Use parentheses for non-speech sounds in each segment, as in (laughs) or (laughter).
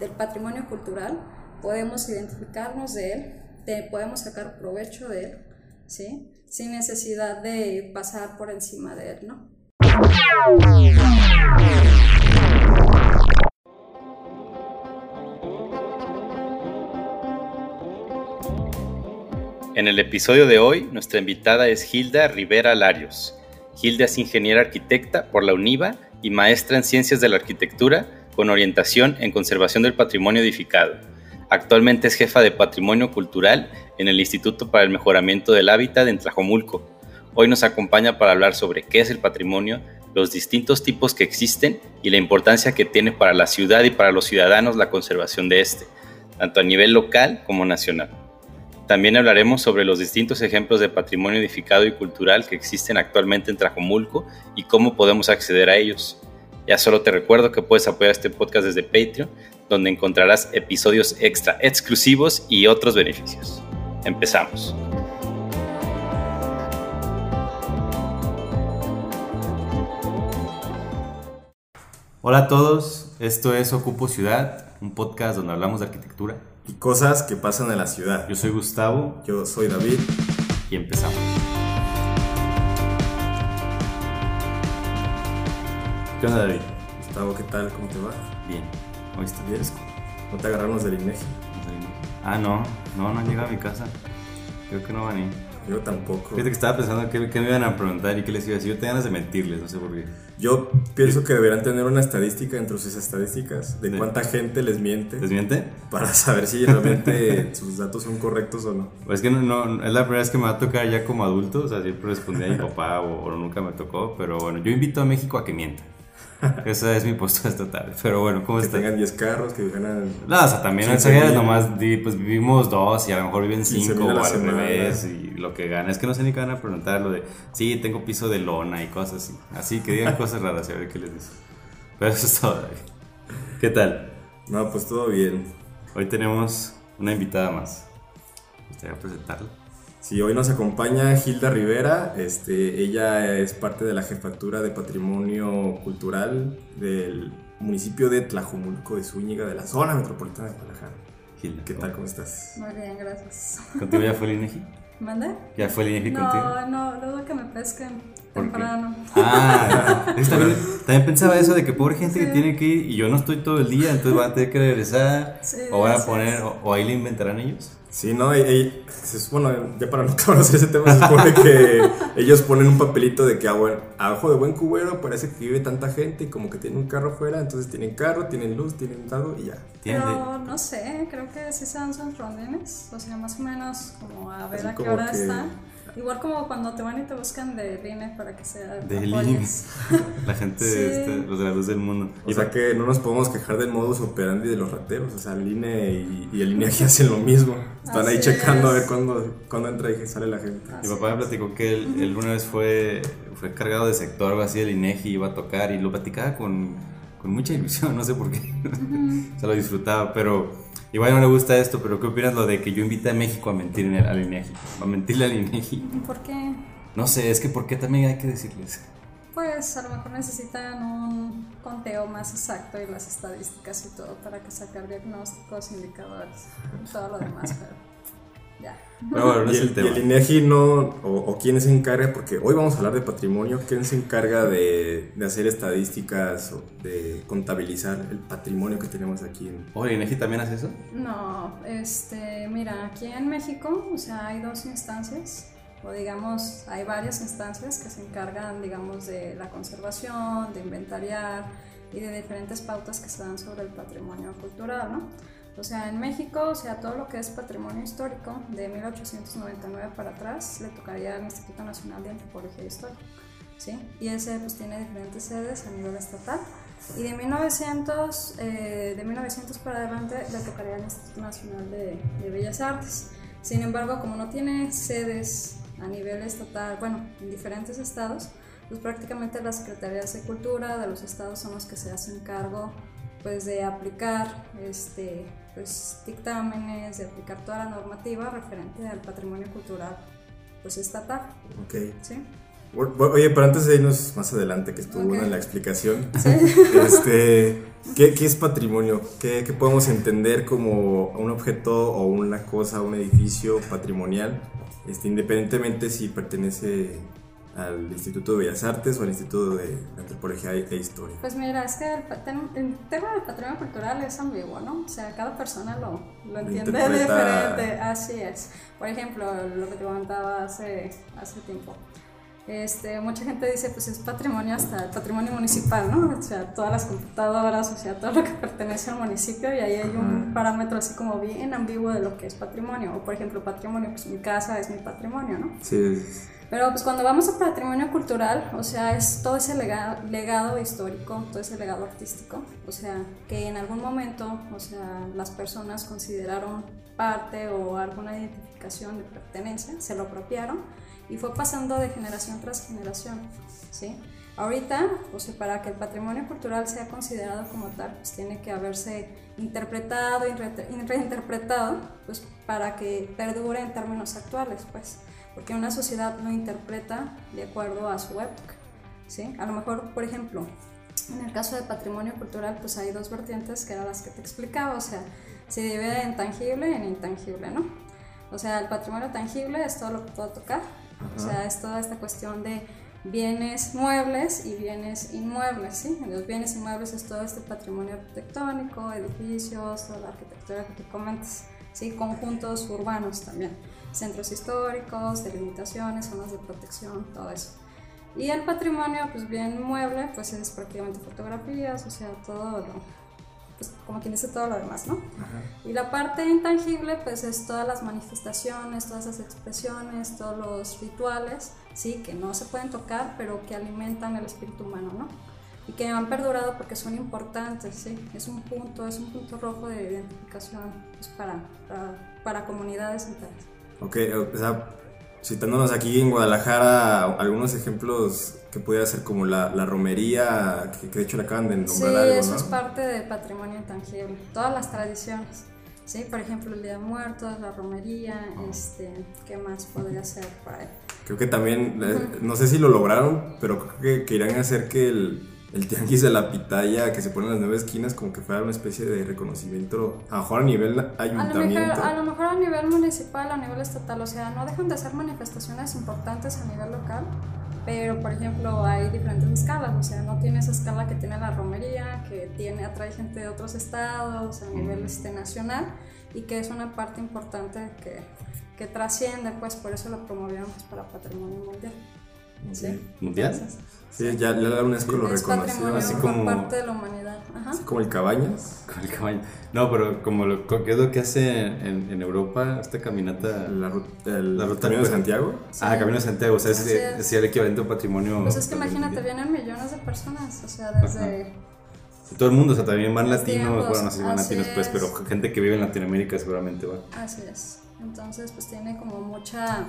del patrimonio cultural, podemos identificarnos de él, podemos sacar provecho de él, ¿sí? sin necesidad de pasar por encima de él. ¿no? En el episodio de hoy, nuestra invitada es Hilda Rivera Larios. Hilda es ingeniera arquitecta por la UNIVA y maestra en Ciencias de la Arquitectura con orientación en Conservación del Patrimonio Edificado. Actualmente es jefa de Patrimonio Cultural en el Instituto para el Mejoramiento del Hábitat en Tlajomulco. Hoy nos acompaña para hablar sobre qué es el patrimonio, los distintos tipos que existen y la importancia que tiene para la ciudad y para los ciudadanos la conservación de este, tanto a nivel local como nacional. También hablaremos sobre los distintos ejemplos de patrimonio edificado y cultural que existen actualmente en Trajomulco y cómo podemos acceder a ellos. Ya solo te recuerdo que puedes apoyar este podcast desde Patreon, donde encontrarás episodios extra exclusivos y otros beneficios. Empezamos. Hola a todos, esto es Ocupo Ciudad, un podcast donde hablamos de arquitectura y cosas que pasan en la ciudad. Yo soy Gustavo. Yo soy David. Y empezamos. ¿Qué onda, David? Gustavo, ¿qué tal? ¿Cómo te va? Bien. ¿Hoy estás bien? ¿No te agarramos del INEGI? Ah, no. No, no han llegado a mi casa. Creo que no van a ir. Yo tampoco. Fíjate que estaba pensando qué, me iban a preguntar y qué les iba a decir. Yo tenía ganas de mentirles, no sé por qué. Yo pienso que deberán tener una estadística entre sus estadísticas de, cuánta gente les miente. ¿Les miente? Para saber si realmente (laughs) sus datos son correctos o no. Pues es que no, es la primera vez que me va a tocar ya como adulto. O sea, siempre respondí a mi papá o, nunca me tocó. Pero bueno, yo invito a México a que mienta. (laughs) Esa es mi postura estatal. Pero bueno, ¿cómo está? Que tengan 10 carros, que ganan. No, o sea, también en nomás pues vivimos dos y a lo mejor viven 5 o al revés y lo que gana. Es que no sé ni qué van a preguntar lo de, sí, tengo piso de lona y cosas así. Así que digan (laughs) cosas raras y a ver qué les dice. Pero eso es todo. ¿Qué tal? No, pues todo bien. Hoy tenemos una invitada más. ¿Me gustaría presentarla? Sí, hoy nos acompaña Hilda Rivera. Este, ella es parte de la jefatura de patrimonio cultural del municipio de Tlajumulco de Zúñiga, de la zona metropolitana de Guadalajara. Hilda, ¿qué tal? ¿Cómo estás? Muy bien, gracias. ¿Contigo ya fue el INEGI? (laughs) ¿Mande? ¿Ya fue el INEGI no, contigo? No, no, dudo que me pesquen temprano. Ah, también, también, pensaba eso de que pobre gente que tiene que ir y yo no estoy todo el día, entonces van a tener que regresar o van a poner, o ahí le inventarán ellos. Sí, no, y, bueno, ya para no (laughs) conocer ese tema, se supone que ellos ponen un papelito de que a, ojo de buen cubero parece que vive tanta gente y como que tiene un carro fuera, entonces tienen carro, tienen luz, tienen todo y ya. Pero no sé, creo que sí se dan sus rondines, o sea, más o menos como a ver a qué hora están Igual como cuando te van y te buscan de INE para que sea de INE. (laughs) La gente, este, los de la luz del mundo. O sea que no nos podemos quejar del modus operandi de los rateros. O sea, el INE y, el INEGI hacen lo mismo. Están ahí checando a ver cuándo, cuándo entra y sale la gente. Mi papá me platicó que él, una vez fue, fue cargado de sector algo así del INEGI, iba a tocar y lo platicaba con, con mucha ilusión, no sé por qué. (laughs) Se lo disfrutaba, pero Igual no le gusta esto, pero ¿qué opinas lo de que yo invite a México a mentir al INEGI? A mentirle al INEGI. ¿Por qué? No sé, es que ¿por qué también hay que decirles? Pues a lo mejor necesitan un conteo más exacto y las estadísticas y todo para que sacar diagnósticos, indicadores, todo lo demás, pero ya. No, no y, el, el INEGI no, o, quién se encarga, porque hoy vamos a hablar de patrimonio, ¿quién se encarga de, de hacer estadísticas o de contabilizar el patrimonio que tenemos aquí? En... ¿O el INEGI también hace eso? No, este, mira, aquí en México, o sea, hay dos instancias, o digamos, hay varias instancias que se encargan, digamos, de la conservación, de inventariar y de diferentes pautas que se dan sobre el patrimonio cultural, ¿no? O sea, en México, o sea, todo lo que es patrimonio histórico de 1899 para atrás le tocaría al Instituto Nacional de Antropología Histórica, ¿sí? Y ese pues tiene diferentes sedes a nivel estatal. Y de 1900, eh, de 1900 para adelante le tocaría al Instituto Nacional de, de Bellas Artes. Sin embargo, como no tiene sedes a nivel estatal, bueno, en diferentes estados, pues prácticamente las secretarías de cultura de los estados son los que se hacen cargo pues de aplicar este pues, dictámenes, de aplicar toda la normativa referente al patrimonio cultural pues, estatal. Ok. ¿sí? Oye, pero antes de irnos más adelante, que estuvo buena la explicación, (laughs) este, ¿qué, ¿qué, es patrimonio? ¿Qué, ¿Qué, podemos entender como un objeto o una cosa, un edificio patrimonial, este, independientemente si pertenece al Instituto de Bellas Artes o al Instituto de Antropología e Historia? Pues mira, es que el, tema del patrimonio cultural es ambiguo, ¿no? O sea, cada persona lo, lo entiende diferente, así es. Por ejemplo, lo que te comentaba hace, hace tiempo. Este, mucha gente dice, pues es patrimonio hasta el patrimonio municipal, ¿no? O sea, todas las computadoras, o sea, todo lo que pertenece al municipio y ahí hay un parámetro así como bien ambiguo de lo que es patrimonio. O por ejemplo, patrimonio, pues mi casa es mi patrimonio, ¿no? Sí. Pero pues cuando vamos a patrimonio cultural, o sea, es todo ese legado, legado, histórico, todo ese legado artístico, o sea, que en algún momento, o sea, las personas consideraron parte o alguna identificación de pertenencia, se lo apropiaron y fue pasando de generación tras generación, ¿sí? Ahorita, o sea, para que el patrimonio cultural sea considerado como tal, pues tiene que haberse interpretado y reinterpretado, pues para que perdure en términos actuales, pues porque una sociedad lo interpreta de acuerdo a su época. ¿sí? A lo mejor, por ejemplo, en el caso de patrimonio cultural, pues hay dos vertientes que eran las que te explicaba, o sea, se divide en tangible y en intangible, ¿no? O sea, el patrimonio tangible es todo lo que puedo tocar, o sea, es toda esta cuestión de bienes muebles y bienes inmuebles, ¿sí? Los bienes inmuebles es todo este patrimonio arquitectónico, edificios, toda la arquitectura que tú comentas, ¿sí? Conjuntos urbanos también centros históricos, delimitaciones, zonas de protección, todo eso. Y el patrimonio, pues bien mueble, pues es prácticamente fotografías, o sea, todo lo, pues como quien dice todo lo demás, ¿no? Y la parte intangible, pues es todas las manifestaciones, todas esas expresiones, todos los rituales, sí, que no se pueden tocar, pero que alimentan el espíritu humano, ¿no? Y que han perdurado porque son importantes, sí, es un punto, es un punto rojo de identificación pues, para, para, para comunidades enteras. Ok, o sea, citándonos aquí en Guadalajara, algunos ejemplos que pudiera ser como la, la romería, que, de hecho le acaban de nombrar sí, algo, eso es parte del patrimonio intangible, todas las tradiciones. Sí, por ejemplo, el Día de Muertos, la romería, este, ¿qué más podría ser por ahí? Creo que también, eh, no sé si lo lograron, pero creo que, que irán a hacer que el, el tianguis de la pitaya que se pone en las nueve esquinas como que fuera una especie de reconocimiento, a lo mejor a nivel ayuntamiento. A lo, mejor, a nivel municipal, a nivel estatal, o sea, no dejan de ser manifestaciones importantes a nivel local, pero por ejemplo hay diferentes escalas, o sea, no tiene esa escala que tiene la romería, que tiene, atrae gente de otros estados a nivel este, nacional y que es una parte importante que, que trasciende, pues por eso lo promovieron pues, para patrimonio mundial. ¿Sí? ¿Mundial? Sí, ya la UNESCO lo reconoció. Así como. parte de la humanidad. Así como el Cabañas. Como el Cabañas. No, pero como lo, ¿qué es lo que hace en, en Europa esta caminata? La, el, la ruta Camino de Santiago. Ah, Camino de Santiago. O sea, es, es, el equivalente a un patrimonio. Pues es que imagínate, vienen millones de personas. O sea, desde. Todo el mundo, o sea, también van latinos, bueno, no sé si van latinos, pues, pero gente que vive en Latinoamérica seguramente va. Así es. Entonces, pues tiene como mucha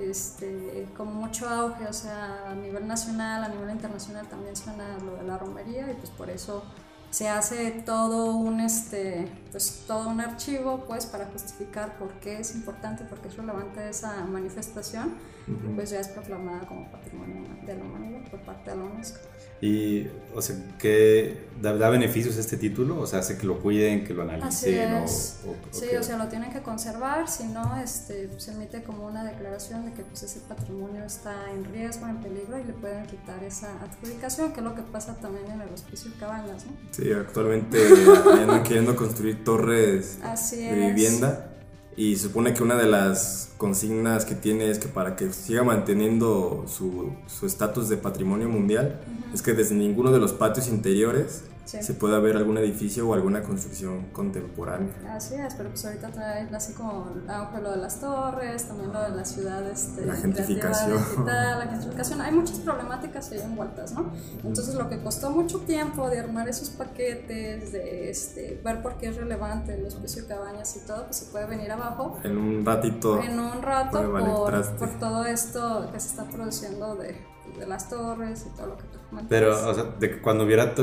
este, como mucho auge, o sea, a nivel nacional, a nivel internacional también suena lo de la romería y pues por eso se hace todo un, este, pues todo un archivo pues para justificar por qué es importante, por qué es relevante esa manifestación y pues ya es proclamada como patrimonio de la humanidad por parte de la UNESCO. Y, o sea, ¿qué da, beneficios este título? O sea, hace que lo cuiden, que lo analicen. O, sí, o sea, lo tienen que conservar, si no, este, se emite como una declaración de que pues, ese patrimonio está en riesgo, en peligro y le pueden quitar esa adjudicación, que es lo que pasa también en el hospicio Cabañas, ¿no? Sí, actualmente (laughs) andan queriendo construir torres de vivienda y supone que una de las consignas que tiene es que para que siga manteniendo su estatus de patrimonio mundial, es que desde ninguno de los patios interiores se puede ver algún edificio o alguna construcción contemporánea. Así es, pero pues ahorita trae así como auge lo de las torres, también lo de las ciudades. Este, la gentrificación. la (laughs) gentrificación. Hay muchas problemáticas ahí envueltas, ¿no? Entonces lo que costó mucho tiempo de armar esos paquetes, de este, ver por qué es relevante los precios de cabañas y todo, pues se puede venir abajo. En un ratito. En un rato por, por todo esto que se está produciendo de, de las torres y todo lo que tú comentas. Pero, o sea, de que cuando hubiera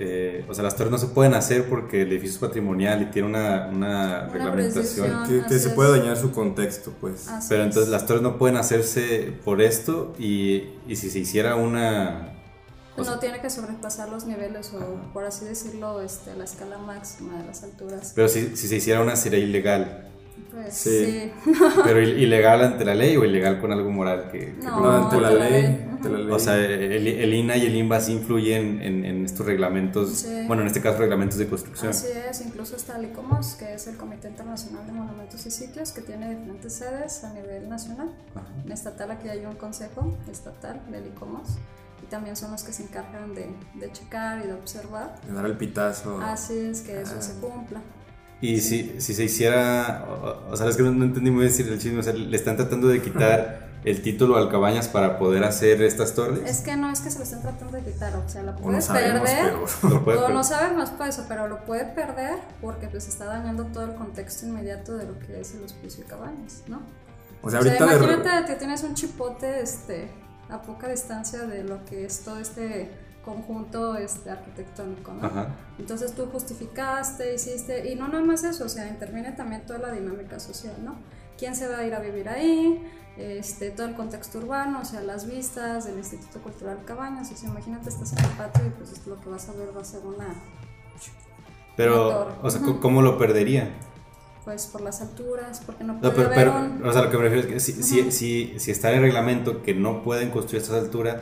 eh, o sea, las torres no se pueden hacer porque el edificio es patrimonial y tiene una, una reglamentación. Que, que se puede dañar su contexto, pues. Pero entonces las torres no pueden hacerse por esto y, y si se hiciera una... no tiene que sobrepasar los niveles o, por así decirlo, este, la escala máxima de las alturas. Pero si, si se hiciera una sería ilegal. Pues, sí. (laughs) Pero ilegal ante la ley o ilegal con algo moral que... no, ante la, ley. O sea, el, INA y el INVAS influyen en, en estos reglamentos, bueno, en este caso reglamentos de construcción. Así es, incluso está el ICOMOS, que es el Comité Internacional de Monumentos y Sitios, que tiene diferentes sedes a nivel nacional. En estatal aquí hay un consejo estatal del ICOMOS y también son los que se encargan de, de checar y de observar. De dar el pitazo. Así es, que eso se ah. cumpla. Y si, si se hiciera, o, sea, es que no, entendí muy bien el chisme, o sea, le están tratando de quitar el título al Cabañas para poder hacer estas torres. Es que no es que se lo estén tratando de quitar, o sea, lo (laughs) puede perder, o no sabemos por eso, pero lo puede perder porque pues está dañando todo el contexto inmediato de lo que es el hospicio de Cabañas, ¿no? O sea, ahorita imagínate que tienes un chipote este, a poca distancia de lo que es todo este conjunto este, arquitectónico, ¿no? Entonces tú justificaste, hiciste, y no nada más eso, o sea, interviene también toda la dinámica social, ¿no? ¿Quién se va a ir a vivir ahí? Este, todo el contexto urbano, o sea, las vistas del Instituto Cultural Cabañas, o sea, imagínate, estás en el patio y pues lo que vas a ver va a ser una... Pero, o sea, ¿cómo lo perdería? Pues por las alturas, porque no puede no, pero, pero o sea, lo que me refiero es que si, si, si, si está en el reglamento que no pueden construir a estas alturas,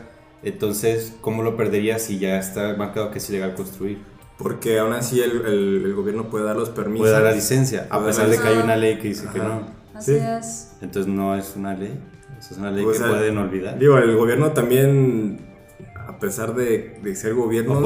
entonces, ¿cómo lo perdería si ya está marcado que es ilegal construir? Porque aún así el, el, gobierno puede dar los permisos. Puede dar la licencia, a pesar de que hay una ley que dice que no. Así es. Entonces no es una ley. es una ley que pueden olvidar. Digo, el gobierno también, a pesar de, de ser gobierno,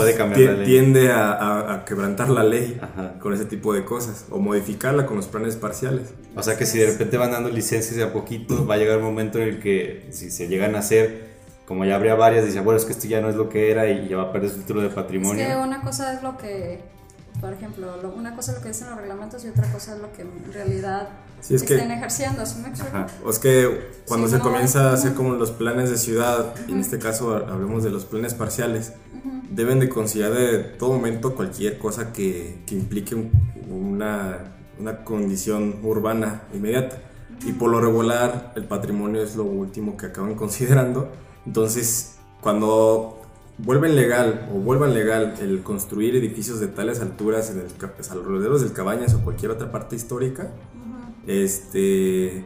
tiende a, a, quebrantar la ley con ese tipo de cosas o modificarla con los planes parciales. O sea que si de repente van dando licencias de a poquito, va a llegar un momento en el que si se llegan a hacer como ya habría varias, dice, bueno, es que esto ya no es lo que era y ya va a perder su título de patrimonio. Es que una cosa es lo que, por ejemplo, una cosa es lo que dicen los reglamentos y otra cosa es lo que en realidad estén ejerciendo, ¿sí me O es que cuando se comienza a hacer como los planes de ciudad, y en este caso hablemos de los planes parciales, deben de considerar de todo momento cualquier cosa que, que implique una, una condición urbana inmediata. Y por lo regular, el patrimonio es lo último que acaban (laughs) considerando entonces, cuando vuelven legal o vuelvan legal el construir edificios de tales alturas en el, pues, alrededor del Cabañas o cualquier otra parte histórica, este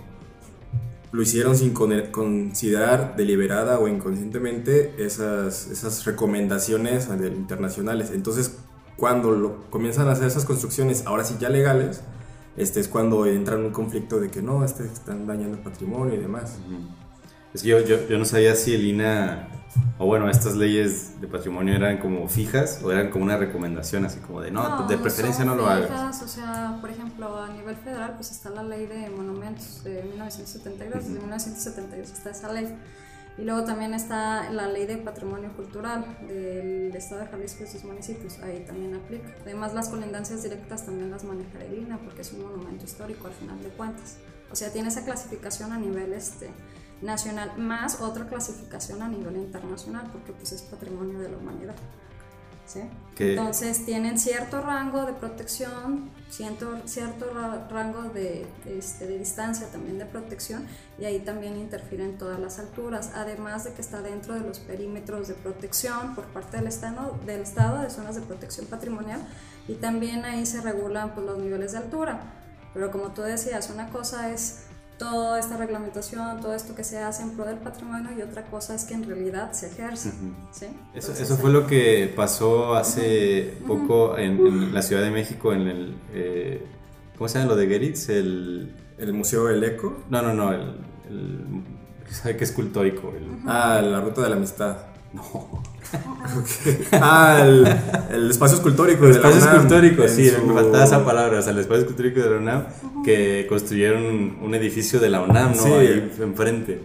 lo hicieron sin considerar deliberada o inconscientemente esas, esas recomendaciones internacionales. Entonces, cuando lo, comienzan a hacer esas construcciones, ahora sí ya legales, este es cuando entra en un conflicto de que no, este están dañando el patrimonio y demás. Es que yo, yo, yo, no sabía si el INA, o bueno, estas leyes de patrimonio eran como fijas o eran como una recomendación, así como de no, de preferencia no lo hagas. O sea, por ejemplo, a nivel federal, pues está la ley de monumentos de 1972, desde 1972 está esa ley. Y luego también está la ley de patrimonio cultural del Estado de Jalisco y sus municipios, ahí también aplica. Además, las colindancias directas también las maneja el INA porque es un monumento histórico al final de cuentas. O sea, tiene esa clasificación a nivel este, nacional más otra clasificación a nivel internacional porque pues es patrimonio de la humanidad. ¿sí? Entonces tienen cierto rango de protección, cierto, cierto rango de, este, de distancia también de protección y ahí también interfieren todas las alturas, además de que está dentro de los perímetros de protección por parte del Estado, del estado de zonas de protección patrimonial y también ahí se regulan pues, los niveles de altura. Pero como tú decías, una cosa es toda esta reglamentación, todo esto que se hace en pro del patrimonio y otra cosa es que en realidad se ejerce. ¿sí? Eso, eso, fue lo que pasó hace poco en, la Ciudad de México, en el... Eh, ¿Cómo se llama lo de Geritz? El, ¿El Museo del Eco? No, no, no, el... ¿Sabe qué escultórico? Ah, la Ruta de la Amistad. No. Ah, el, espacio escultórico. El espacio escultórico, sí, me faltaba esa palabra, o sea, el espacio escultórico de la UNAM, que construyeron un edificio de la UNAM, ¿no? Ahí enfrente.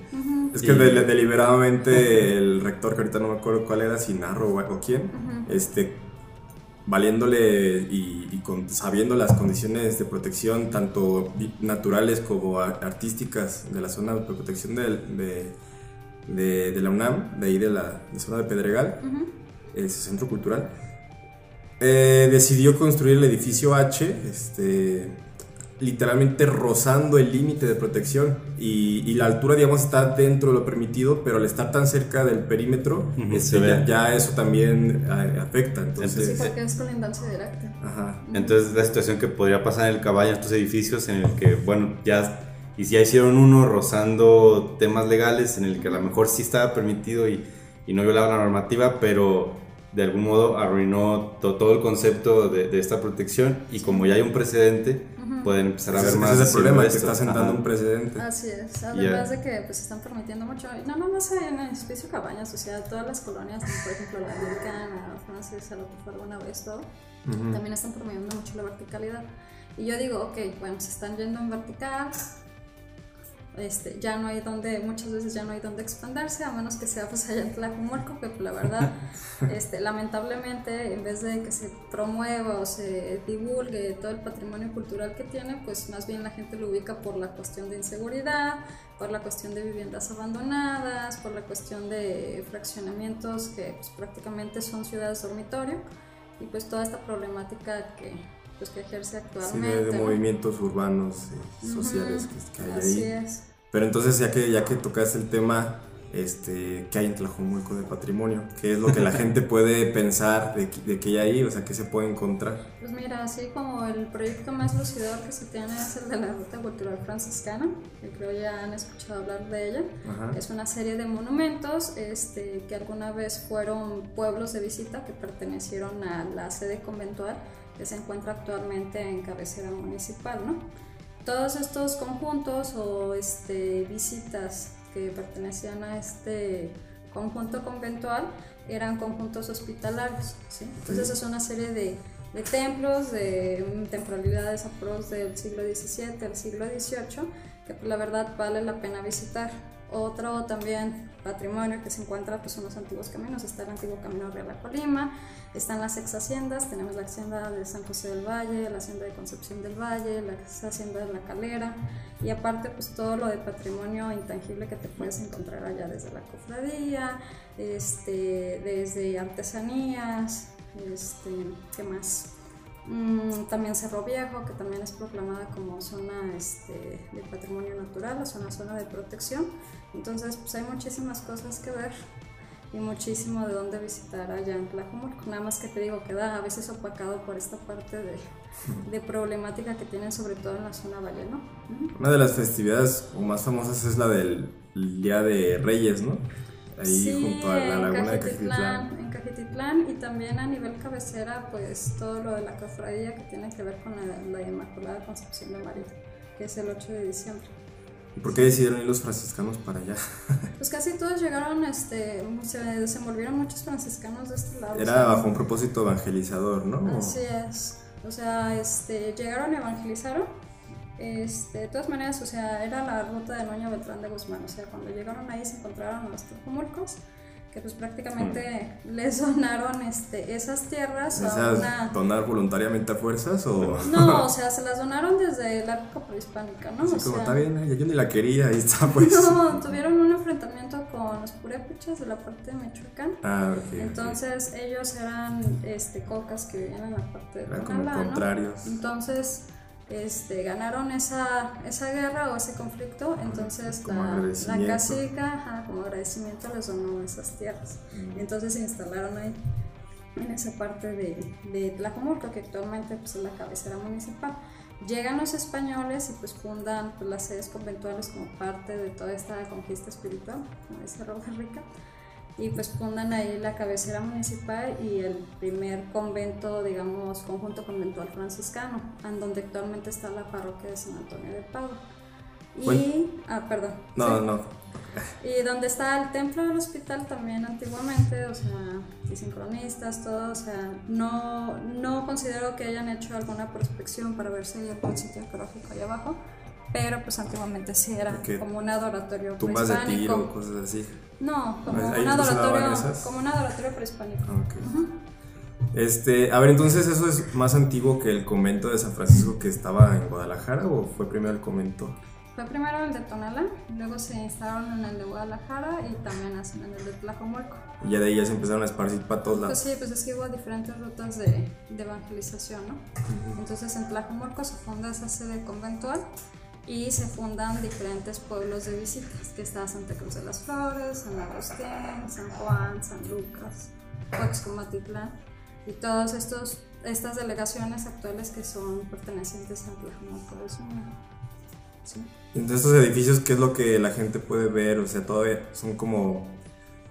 Es que deliberadamente el rector, que ahorita no me acuerdo cuál era, si Narro o quién, este, valiéndole y, sabiendo las condiciones de protección, tanto naturales como artísticas de la zona de protección de de, la UNAM, de ahí de la zona de Pedregal, ese centro cultural, eh, decidió construir el edificio H, este, literalmente rozando el límite de protección y, la altura, digamos, está dentro de lo permitido, pero al estar tan cerca del perímetro, este, ya, eso también eh, afecta. Entonces, sí, porque es colindancia directa. Ajá. Entonces, la situación que podría pasar en el caballo, en estos edificios, en el que, bueno, ya, y si ya hicieron uno rozando temas legales, en el que a lo mejor sí estaba permitido y, y no violaba la normativa, pero de algún modo arruinó todo el concepto de, de, esta protección y como ya hay un precedente, pueden empezar a ver más. Ese es el problema, que está sentando un precedente. Así es, además de que pues están permitiendo mucho, no nomás en el espacio Cabañas, o sea, todas las colonias, por ejemplo la americana, francesa, lo que fue alguna vez, todo, también están promoviendo mucho la verticalidad. Y yo digo, ok, bueno, se están yendo en vertical, este, ya no hay donde, muchas veces ya no hay donde expandirse, a menos que sea pues allá en Tlajumulco, que pues, la verdad, (laughs) este, lamentablemente, en vez de que se promueva o se divulgue todo el patrimonio cultural que tiene, pues más bien la gente lo ubica por la cuestión de inseguridad, por la cuestión de viviendas abandonadas, por la cuestión de fraccionamientos que pues, prácticamente son ciudades dormitorio, y pues toda esta problemática que pues, que ejerce actualmente. de, movimientos urbanos y sociales que, hay Así Es. Pero entonces, ya que, ya que tocaste el tema, este, ¿qué hay en Tlajomulco de patrimonio? ¿Qué es lo que la (laughs) gente puede pensar de, de que hay ahí? O sea, ¿qué se puede encontrar? Pues mira, así como el proyecto más lucidor que se tiene es el de la Ruta Cultural Franciscana, que creo ya han escuchado hablar de ella. Es una serie de monumentos este, que alguna vez fueron pueblos de visita que pertenecieron a la sede conventual que se encuentra actualmente en cabecera municipal, ¿no? Todos estos conjuntos o este, visitas que pertenecían a este conjunto conventual eran conjuntos hospitalarios, ¿sí? Entonces es una serie de, de templos de temporalidades aprox del siglo XVII al siglo XVIII que pues, la verdad vale la pena visitar. Otro también patrimonio que se encuentra pues, en los antiguos caminos, está el antiguo camino Real a Colima, están las ex haciendas, tenemos la hacienda de San José del Valle, la hacienda de Concepción del Valle, la hacienda de La Calera y aparte pues todo lo de patrimonio intangible que te puedes encontrar allá desde la cofradía, este, desde artesanías, este, ¿qué más? Mm, también Cerro Viejo, que también es proclamada como zona este, de patrimonio natural, o una zona de protección. Entonces, pues hay muchísimas cosas que ver y muchísimo de dónde visitar allá en Tlajumulco. Nada más que te digo, queda a veces opacado por esta parte de, de problemática que tienen, sobre todo en la zona valle, ¿no? Una de las festividades más famosas es la del Día de Reyes, ¿no? Ahí junto a la laguna de Cajetitlán. En Cajetitlán y también a nivel cabecera, pues todo lo de la cofradía que tiene que ver con la, Inmaculada Concepción de María, que es el 8 de diciembre. ¿Y por qué decidieron ir los franciscanos para allá? (laughs) Pues casi todos llegaron, este, se desenvolvieron muchos franciscanos de este lado. Era bajo un propósito evangelizador, ¿no? Así es. O sea, este, llegaron, evangelizaron este, de todas maneras, o sea, era la ruta de Noña Beltrán de Guzmán, o sea, cuando llegaron ahí se encontraron a los Tujumulcos, que pues prácticamente les donaron este, esas tierras a una... ¿Donar voluntariamente a fuerzas o...? No, (laughs) o sea, se las donaron desde la época prehispánica, ¿no? Sí, como está bien, yo ni la quería, ahí está (laughs) pues. No, tuvieron un enfrentamiento con los purépechas de la parte de Michoacán. Ah, ok. Entonces ellos eran este, cocas que vivían en la parte de Eran como contrarios. Entonces este, ganaron esa, esa guerra o ese conflicto, entonces la, la cacica, como agradecimiento, les donó esas tierras. Mm. Entonces se instalaron ahí, en esa parte de, de Tlajomulco, que actualmente pues, es la cabecera municipal. Llegan los españoles y pues fundan pues, las sedes conventuales como parte de toda esta conquista espiritual, como dice Robert Rica y pues fundan ahí la cabecera municipal y el primer convento, digamos, conjunto conventual franciscano, en donde actualmente está la parroquia de San Antonio de Padua. Y, ah, perdón. No, no. Y donde está el templo del hospital también antiguamente, o sea, y sincronistas, todo, o sea, no, no considero que hayan hecho alguna prospección para ver si hay algún sitio arqueológico ahí abajo, pero pues antiguamente sí era como un adoratorio tumbas de tiro, cosas así. No, como un adoratorio, como un adoratorio prehispánico. Este, a ver, entonces eso es más antiguo que el convento de San Francisco que estaba en Guadalajara o fue primero el convento? fue primero el de Tonalá, luego se instalaron en el de Guadalajara y también hacen en el de Tlajomulco. Y ya de ahí ya se empezaron a esparcir para todos Pues lados. sí, pues es que hubo diferentes rutas de, de evangelización, ¿no? Entonces en Tlajomulco se funda esa sede conventual y se fundan diferentes pueblos de visitas, que está Santa Cruz de las Flores, San Agustín, San Juan, San Lucas, Coxcomatitlán y todas estas delegaciones actuales que son pertenecientes a Tlajomulco de. Sí. Entonces estos edificios, ¿qué es lo que la gente puede ver? O sea, todavía son como...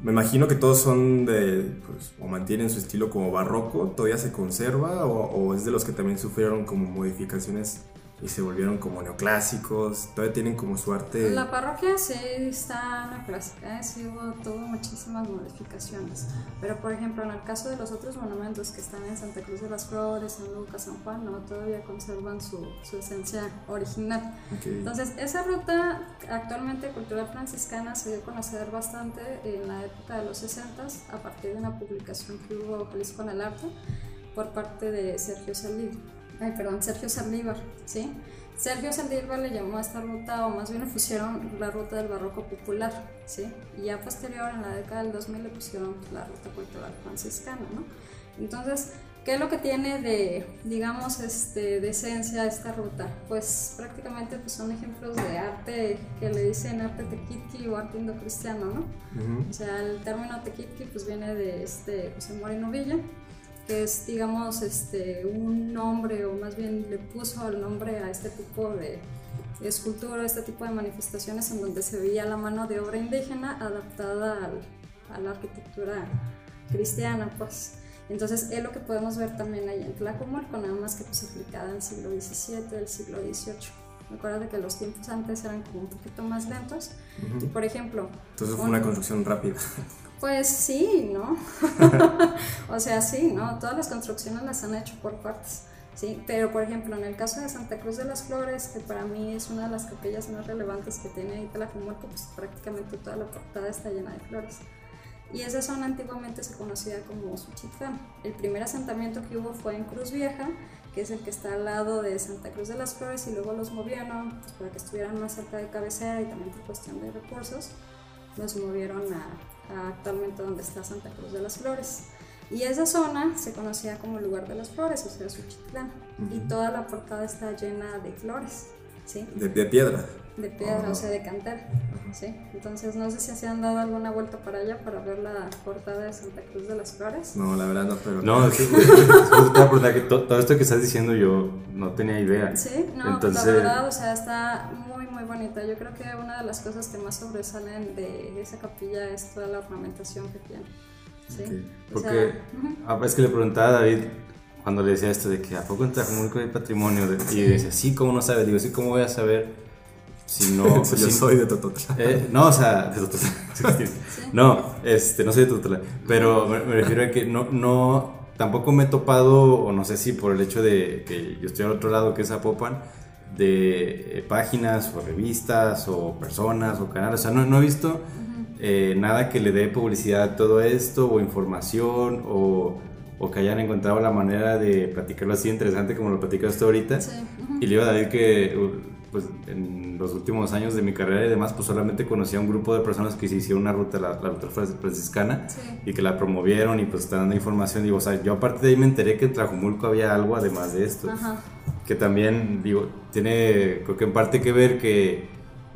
Me imagino que todos son de... Pues, o mantienen su estilo como barroco, ¿todavía se conserva? O, o es de los que también sufrieron como modificaciones y se volvieron como neoclásicos? ¿Todavía tienen como su arte? La parroquia sí está neoclásica, ¿eh? sí hubo, tuvo muchísimas modificaciones. Pero por ejemplo, en el caso de los otros monumentos que están en Santa Cruz de las Flores, San Lucas, San Juan, no, todavía conservan su, su esencia original. Ok. Entonces, esa ruta actualmente cultural franciscana se dio a conocer bastante en la época de los 60 a partir de una publicación que hubo Jalisco en el Arte por parte de Sergio Saldívar. Ay, perdón, Sergio Saldívar, ¿sí? Sergio Saldívar le llamó a esta ruta, o más bien le pusieron la ruta del barroco popular, ¿sí? Y ya posterior, en la década del 2000, le pusieron pues, la ruta cultural franciscana, ¿no? Entonces, ¿Qué es lo que tiene de, digamos, este, de esencia esta ruta? Pues prácticamente pues, son ejemplos de arte que le dicen arte tequitqui o arte indocristiano, ¿no? O sea, el término tequitqui pues viene de este José Moreno Villa, que es, digamos, este, un nombre, o más bien le puso el nombre a este tipo de escultura, este tipo de manifestaciones en donde se veía la mano de obra indígena adaptada al- a la arquitectura cristiana, pues. Entonces es lo que podemos ver también ahí en Tlacomulco, nada más que pues aplicada el siglo XVII, el siglo XVIII. De que los tiempos antes eran como un poquito más lentos. Y por ejemplo, Entonces fue un- una construcción rápida. (laughs) pues sí, ¿no? (laughs) o sea, sí, ¿no? Todas las construcciones las han hecho por partes, ¿sí? Pero, por ejemplo, en el caso de Santa Cruz de las Flores, que para mí es una de las capillas más relevantes que tiene ahí Tlajomulco, pues prácticamente toda la portada está llena de flores. Y esa zona antiguamente se conocía como Suchitlán. El primer asentamiento que hubo fue en Cruz Vieja, que es el que está al lado de Santa Cruz de las Flores, y luego los movieron pues, para que estuvieran más cerca de cabecera y también por cuestión de recursos los movieron a actualmente donde está Santa Cruz de las Flores. Y esa zona se conocía como lugar de las flores, o sea, Suchitlán. Y toda la portada está llena de flores, ¿sí? De, de piedra. De piedra, o sea, de cantera, ¿sí? Entonces, no sé si se han dado alguna vuelta para allá para ver la portada de Santa Cruz de las Flores. No, la verdad no, pero... No, es que, es que te voy a preguntar que to- todo esto que estás diciendo yo no tenía idea. Sí, no, Entonces- la verdad, o sea, está muy, muy bonita. Yo creo que una de las cosas que más sobresalen de esa capilla es toda la ornamentación que tiene. Sí. O sea, Porque ah, es que le preguntaba a David cuando le decía esto de que a poco en Tlajomulco hay patrimonio De- y decía, sí, ¿cómo no sabe? Digo, sí, ¿cómo voy a saber si no... (laughs) yo soy de Tototla. Eh, no, o sea, de Tototla. (laughs) No, este, no soy de Tototla. Pero me, me refiero a que no, no, tampoco me he topado, o no sé si por el hecho de que yo estoy al otro lado que es Zapopan, de eh, páginas o revistas o personas o canales. O sea, no, no he visto eh, nada que le dé publicidad a todo esto o información o, o que hayan encontrado la manera de platicarlo así interesante como lo platicas tú ahorita. Sí. Y le iba a decir que uh, pues, en los últimos años de mi carrera y demás, pues solamente conocí a un grupo de personas que se hicieron una ruta, la, la ruta fran- franciscana, Sí. y que la promovieron y pues están dando información. Digo, o sea, yo aparte de ahí me enteré que en Tlajumulco había algo además de esto. Ajá. Que también, digo, tiene, creo que en parte que ver que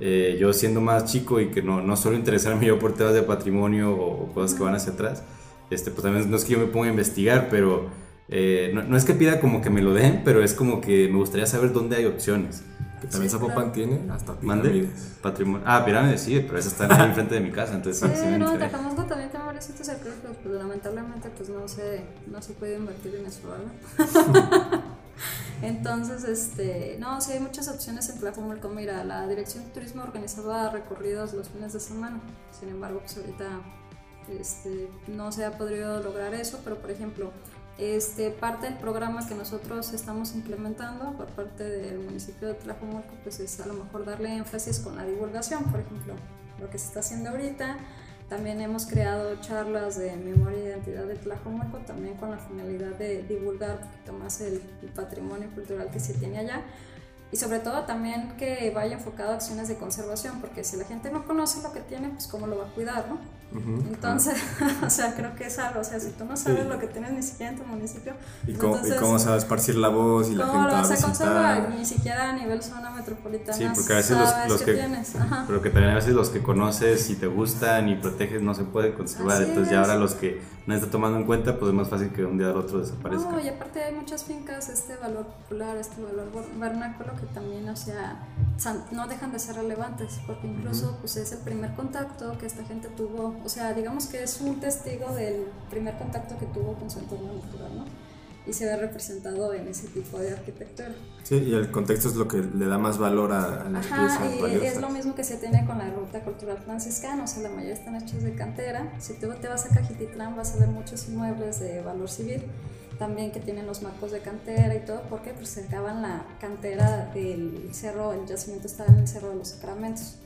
eh, yo siendo más chico y que no, no solo interesarme yo por temas de patrimonio o, o cosas que van hacia atrás, este, pues también no es que yo me ponga a investigar, pero eh, no, no es que pida como que me lo den, pero es como que me gustaría saber dónde hay opciones. Que también Sí, Zapopan claro. tiene hasta Mande. pirámides. Patrimonio. Ah, pirámides, sí, pero esas están ahí (laughs) enfrente de mi casa, entonces sí, sí Sí, me no, también tiene varios sitios arqueológicos, pues lamentablemente pues no se, no se puede invertir en eso, ¿verdad? (laughs) Entonces, este, no, sí hay muchas opciones en Tlajomulco. Mira, la Dirección de Turismo organizaba recorridos los fines de semana. Sin embargo, pues ahorita este, no se ha podido lograr eso, pero por ejemplo, este, parte del programa que nosotros estamos implementando por parte del municipio de Tlajomulco, pues es a lo mejor darle énfasis con la divulgación, por ejemplo, lo que se está haciendo ahorita. También hemos creado charlas de memoria e identidad de Tlajomulco, también con la finalidad de divulgar un poquito más el, el patrimonio cultural que se tiene allá. y sobre todo también que vaya enfocado a acciones de conservación, porque si la gente no conoce lo que tiene, pues cómo lo va a cuidar, ¿no? Entonces, (laughs) o sea, creo que es algo, o sea, si tú no sabes lo que tienes ni siquiera en tu municipio, ¿Y cómo, ¿y cómo se va a esparcir la voz y la ¿cómo gente lo a vas a conservar? Ni siquiera a nivel zona metropolitana Sí, porque a veces los, sabes los que, que, tienes. Ajá. pero que también a veces los que conoces y te gustan y proteges no se puede conservar. Así Entonces ya es. ahora los que no está tomando en cuenta, pues es más fácil que un día al otro desaparezca. No, y aparte hay muchas fincas, este valor popular, este valor ver- vernáculo que también, o sea, no dejan de ser relevantes, porque incluso pues es el primer contacto que esta gente tuvo, o sea, digamos que es un testigo del primer contacto que tuvo con su entorno natural, ¿no? Y se ve representado en ese tipo de arquitectura. Sí, y el contexto es lo que le da más valor a, a las Ajá, y valiosas. es lo mismo que se tiene con la ruta cultural franciscana, o sea, la mayoría están hechos de cantera. Si tú te vas a Cajititlán vas a ver muchos inmuebles de valor civil, también que tienen los marcos de cantera y todo, porque pues cercaban la cantera del cerro, el yacimiento estaba en el cerro de los sacramentos.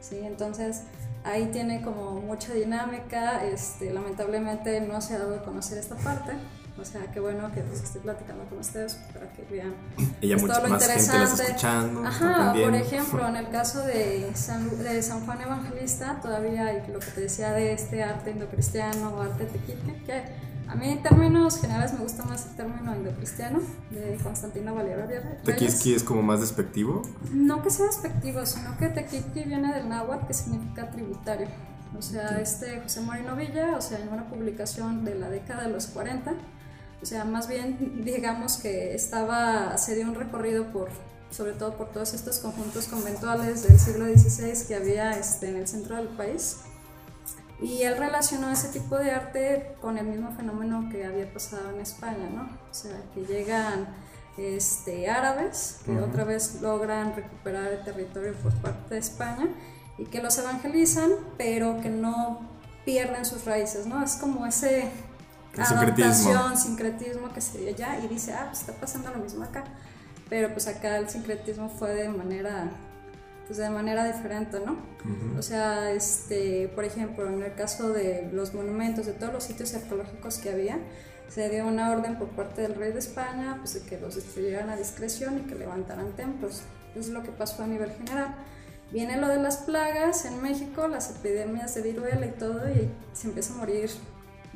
¿Sí? Entonces ahí tiene como mucha dinámica, este, lamentablemente no se ha dado a conocer esta parte. O sea, qué bueno que pues, estoy platicando con ustedes para que vean (clears throat) ya pues, todo lo más gente interesante. escuchando. está Ajá, por ejemplo, en el caso de San, de San Juan Evangelista, todavía hay lo que te decía de este arte indocristiano o arte tequique, que a mí en términos generales me gusta más el término indocristiano de Constantino Valera Reyes. Tequiski es como más despectivo. No que sea despectivo, sino que tequique viene del náhuatl que significa tributario. O sea, este José Moreno Villa, o sea, en una publicación de la década de los 40, o sea, más bien digamos que estaba, se dio un recorrido por, sobre todo por todos estos conjuntos conventuales del siglo XVI que había este, en el centro del país. Y él relacionó ese tipo de arte con el mismo fenómeno que había pasado en España, ¿no? O sea, que llegan este, árabes, que otra vez logran recuperar el territorio por parte de España y que los evangelizan, pero que no pierden sus raíces, ¿no? Es como ese sincretismo. adaptación, sincretismo que se dio allá y dice, ah, pues está pasando lo mismo acá. Pero pues acá el sincretismo fue de manera, pues de manera diferente, ¿no? O sea, este, por ejemplo, en el caso de los monumentos, de todos los sitios arqueológicos que había, se dio una orden por parte del rey de España, pues de que los destruyeran a discreción y que levantaran templos. Eso es lo que pasó a nivel general. Viene lo de las plagas en México, las epidemias de viruela y todo, y se empieza a morir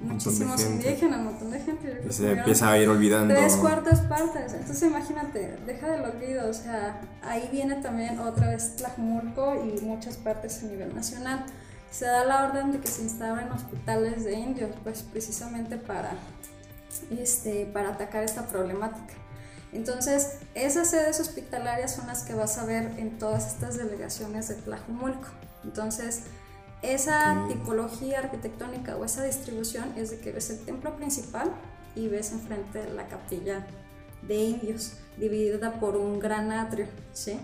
muchísimos indígenas, un montón de gente. Y que se empieza a ir olvidando. Tres cuartas partes. Entonces imagínate, deja del olvido. O sea, ahí viene también otra vez Tlajumulco y muchas partes a nivel nacional. Se da la orden de que se instauren hospitales de indios, pues precisamente para, este, para atacar esta problemática. Entonces, esas sedes hospitalarias son las que vas a ver en todas estas delegaciones de Tlajumulco. Entonces, esa tipología arquitectónica o esa distribución es de que ves el templo principal y ves enfrente la capilla de indios, dividida por un gran atrio, ¿sí?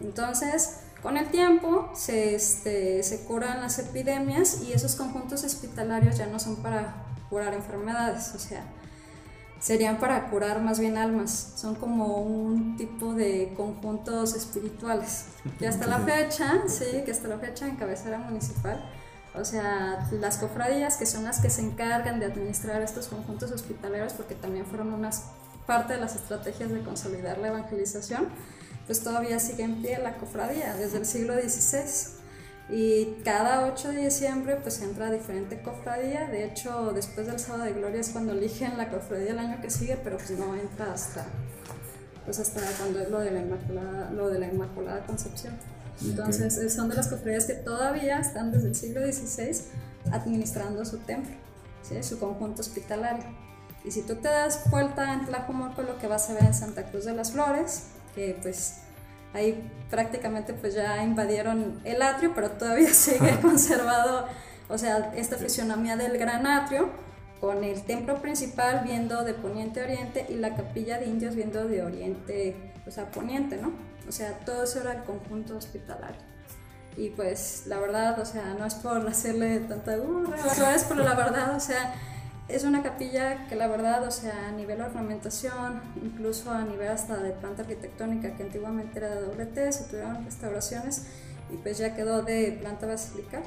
Entonces, con el tiempo se, este, se curan las epidemias y esos conjuntos hospitalarios ya no son para curar enfermedades, o sea, serían para curar más bien almas. Son como un tipo de conjuntos espirituales. Y hasta la fecha, sí, que hasta la fecha en cabecera municipal, o sea, las cofradías que son las que se encargan de administrar estos conjuntos hospitalarios, porque también fueron unas parte de las estrategias de consolidar la evangelización, pues todavía sigue en pie la cofradía desde el siglo XVI. Y cada 8 de diciembre pues entra diferente cofradía. De hecho, después del sábado de gloria es cuando eligen la cofradía el año que sigue, pero pues no entra hasta, pues hasta cuando es lo de la Inmaculada, lo de la Inmaculada Concepción. Entonces son de las cofradías que todavía están desde el siglo XVI administrando su templo, ¿sí? su conjunto hospitalario. Y si tú te das vuelta en Tlajumulco, lo que vas a ver en Santa Cruz de las Flores, que pues ahí prácticamente pues ya invadieron el atrio, pero todavía (laughs) sigue conservado, o sea, esta fisionomía del gran atrio, con el templo principal viendo de poniente a oriente y la capilla de indios viendo de oriente, o sea, poniente, ¿no? O sea, todo eso era el conjunto hospitalario. Y pues la verdad, o sea, no es por hacerle tanta (laughs) burra a flores, pero la verdad, o sea, es una capilla que la verdad, o sea, a nivel ornamentación, incluso a nivel hasta de planta arquitectónica, que antiguamente era de doble T, se tuvieron restauraciones y pues ya quedó de planta basilical.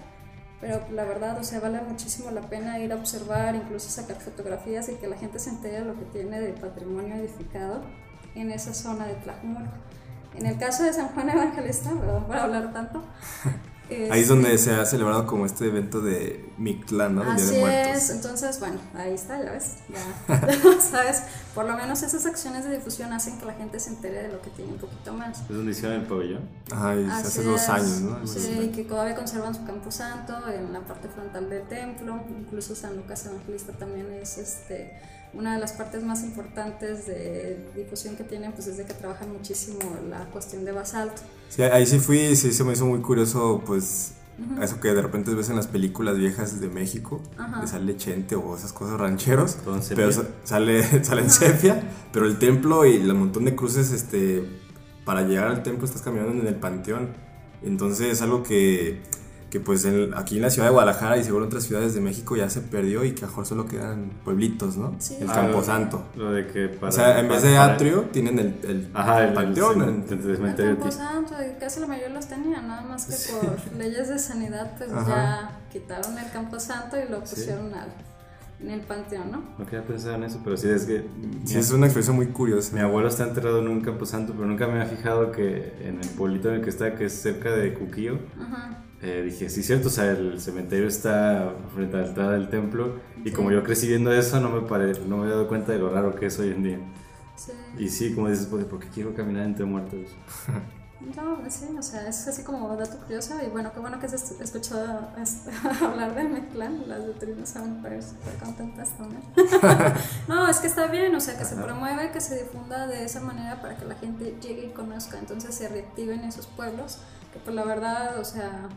Pero la verdad, o sea, vale muchísimo la pena ir a observar, incluso sacar fotografías y que la gente se entere de lo que tiene de patrimonio edificado en esa zona de Tlajumulco. En el caso de San Juan Evangelista, (laughs) perdón por hablar tanto. Ahí es donde se ha celebrado como este evento de Mictlán, ¿no? Del Día Así de es, entonces, bueno, ahí está, ya ves, ya, (laughs) sabes, por lo menos esas acciones de difusión hacen que la gente se entere de lo que tiene un poquito más. Es donde hicieron el pabellón. Ajá, y Así hace dos años, ¿no? Sí, así. y que todavía conservan su campo santo en la parte frontal del templo, incluso San Lucas Evangelista también es este una de las partes más importantes de difusión que tienen, pues desde que trabajan muchísimo la cuestión de basalto. Sí, ahí sí fui y sí se me hizo muy curioso, pues, eso que de repente ves en las películas viejas de México, Ajá. de sale Chente o esas cosas rancheros, sepia. pero sa- sale, (laughs) sale en sepia, pero el templo y el montón de cruces, este, para llegar al templo estás caminando en el panteón, entonces es algo que, que pues en- aquí en la ciudad de Guadalajara y seguro en otras ciudades de México ya se perdió y que a lo mejor solo quedan pueblitos, ¿no? Sí. El Ah, Camposanto. Lo de que para. O sea, en vez de para- atrio tienen el, el, Ajá, el, panteón. el, el El cementerio. campo santo, y casi la mayoría los tenía, nada más que por leyes de sanidad, pues Ajá. ya quitaron el campo santo y lo pusieron al, en el panteón, ¿no? No quería pensar en eso, pero sí es que. Sí, mi- es una experiencia muy curiosa. Mi abuelo está enterrado en un camposanto, pero nunca me había fijado que en el pueblito en el que está, que es cerca de Cuquillo, Ajá. eh, dije, sí, cierto, o sea, el cementerio está frente a la entrada del templo, y Sí. como yo crecí viendo eso, no me, pare, no me he dado cuenta de lo raro que es hoy en día. Sí. Y sí, como dices, pues, ¿por qué quiero caminar entre muertos? (laughs) No, sí, o sea, es así como dato curioso y bueno, qué bueno que escuchó este, (laughs) hablar del Meclán, las doctrinas saben para súper contentas también. (laughs) no, es que está bien, o sea, que se promueve, que se difunda de esa manera para que la gente llegue y conozca, entonces se reactiven esos pueblos, que por la verdad, o sea,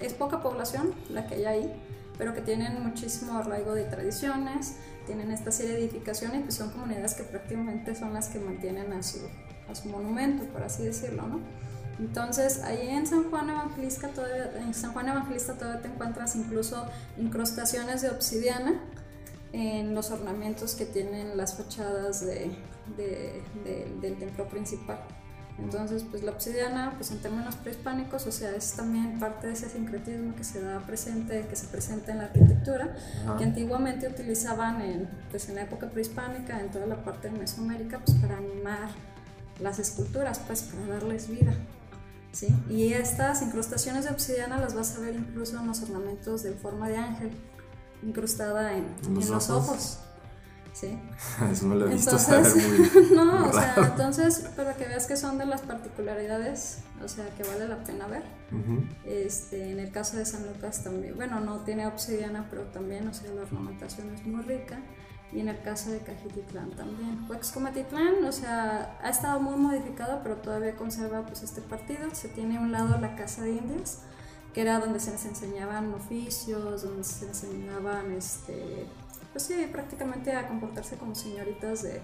es poca población la que hay ahí, pero que tienen muchísimo arraigo de tradiciones, tienen esta serie de edificaciones, pues son comunidades que prácticamente son las que mantienen a su, su monumento, por así decirlo, ¿no? Entonces, ahí en San Juan Evangelista todavía, en San Juan Evangelista todavía te encuentras incluso incrustaciones de obsidiana en los ornamentos que tienen las fachadas de, de- de- del templo principal. Entonces, pues la obsidiana, pues en términos prehispánicos, o sea, es también parte de ese sincretismo que se da presente, que se presenta en la arquitectura, que antiguamente utilizaban en, pues en la época prehispánica, en toda la parte de Mesoamérica, pues para animar las esculturas, pues para darles vida. ¿sí? Y estas incrustaciones de obsidiana las vas a ver incluso en los ornamentos de forma de ángel, incrustada en, ¿En los en los ojos? ojos. ¿sí? (laughs) Eso no lo he visto Entonces, muy. (laughs) no, muy o sea, entonces, para que veas que son de las particularidades, o sea, que vale la pena ver. Ujú. Este, en el caso de San Lucas también, bueno, no tiene obsidiana, pero también, o sea, la ornamentación es muy rica. Y en el caso de Cajititlán también. Huexcomatitlán, o sea, ha estado muy modificado, pero todavía conserva pues este partido. Se tiene a un lado la casa de indias, que era donde se les enseñaban oficios, donde se les enseñaban, este, pues sí, prácticamente a comportarse como señoritas de,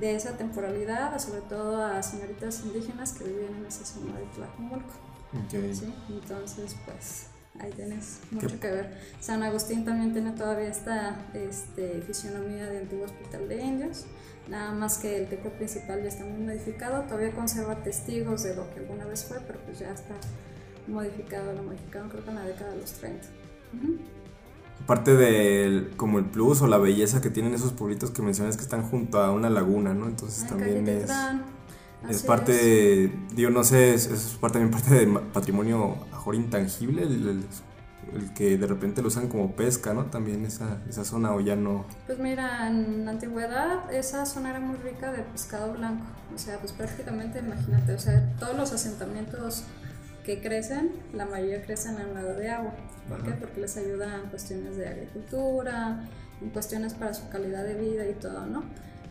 de esa temporalidad, sobre todo a señoritas indígenas que vivían en esa zona de Tlajumulco. Ok. ¿sí? Entonces, pues ahí tienes mucho que ver. San Agustín también tiene todavía esta este, fisionomía de antiguo hospital de indios, nada más que el templo principal ya está muy modificado, todavía conserva testigos de lo que alguna vez fue, pero pues ya está modificado, lo modificaron creo que en la década de los 30. Ujú. Aparte del como el plus o la belleza que tienen esos pueblitos que mencionas que están junto a una laguna, ¿no? Entonces Ay, también es, Es parte, es. de- digo, no sé, es, es parte, también parte del ma- patrimonio mejor intangible, el, el- el que de repente lo usan como pesca, ¿no? También esa, esa zona o ya no. Pues mira, en la antigüedad esa zona era muy rica de pescado blanco, o sea, pues prácticamente imagínate, o sea, todos los asentamientos que crecen, la mayoría crecen al lado de agua. ¿Por qué? Porque les ayuda en cuestiones de agricultura, en cuestiones para su calidad de vida y todo, ¿no?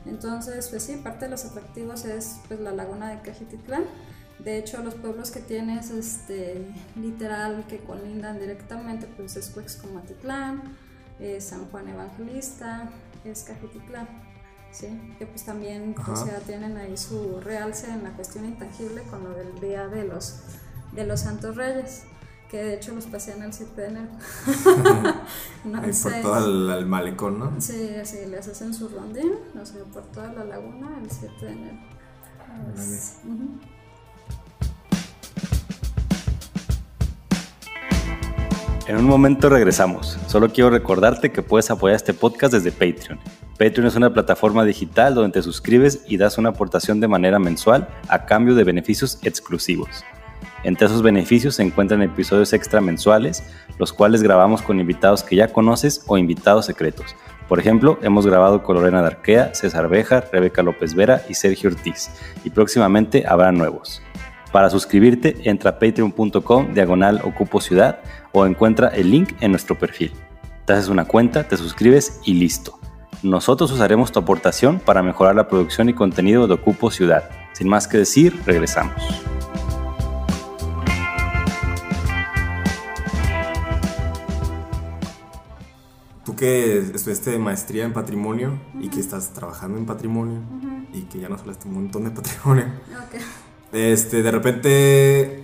Entonces, pues sí, parte de los atractivos es pues la laguna de Cajititlán. De hecho, los pueblos que tienes, este, literal, que colindan directamente, pues es Cuexcomatitlán, es San Juan Evangelista, es Cajititlán, ¿sí? Que pues también, o sea, tienen ahí su realce en la cuestión intangible con lo del Día de los, de los Santos Reyes, que de hecho los pasean el 7 de enero. Ahí por todo el, el malecón, ¿no? Sí, sí, les hacen su rondín, o sea, por toda la laguna el 7 de enero. Es- ujú. En un momento regresamos. Solo quiero recordarte que puedes apoyar este podcast desde Patreon. Patreon es una plataforma digital donde te suscribes y das una aportación de manera mensual a cambio de beneficios exclusivos. Entre esos beneficios se encuentran episodios extra mensuales, los cuales grabamos con invitados que ya conoces o invitados secretos. Por ejemplo, hemos grabado con Lorena Darquea, César Bejar, Rebeca López Vera y Sergio Ortiz, y próximamente habrá nuevos. Para suscribirte, entra a patreon.com diagonal ocupo ciudad o encuentra el link en nuestro perfil. Te haces una cuenta, te suscribes y listo. Nosotros usaremos tu aportación para mejorar la producción y contenido de Ocupo Ciudad. Sin más que decir, regresamos. Que estudiaste maestría en patrimonio y que estás trabajando en patrimonio y que ya nos hablaste un montón de patrimonio. Ok. Este, de repente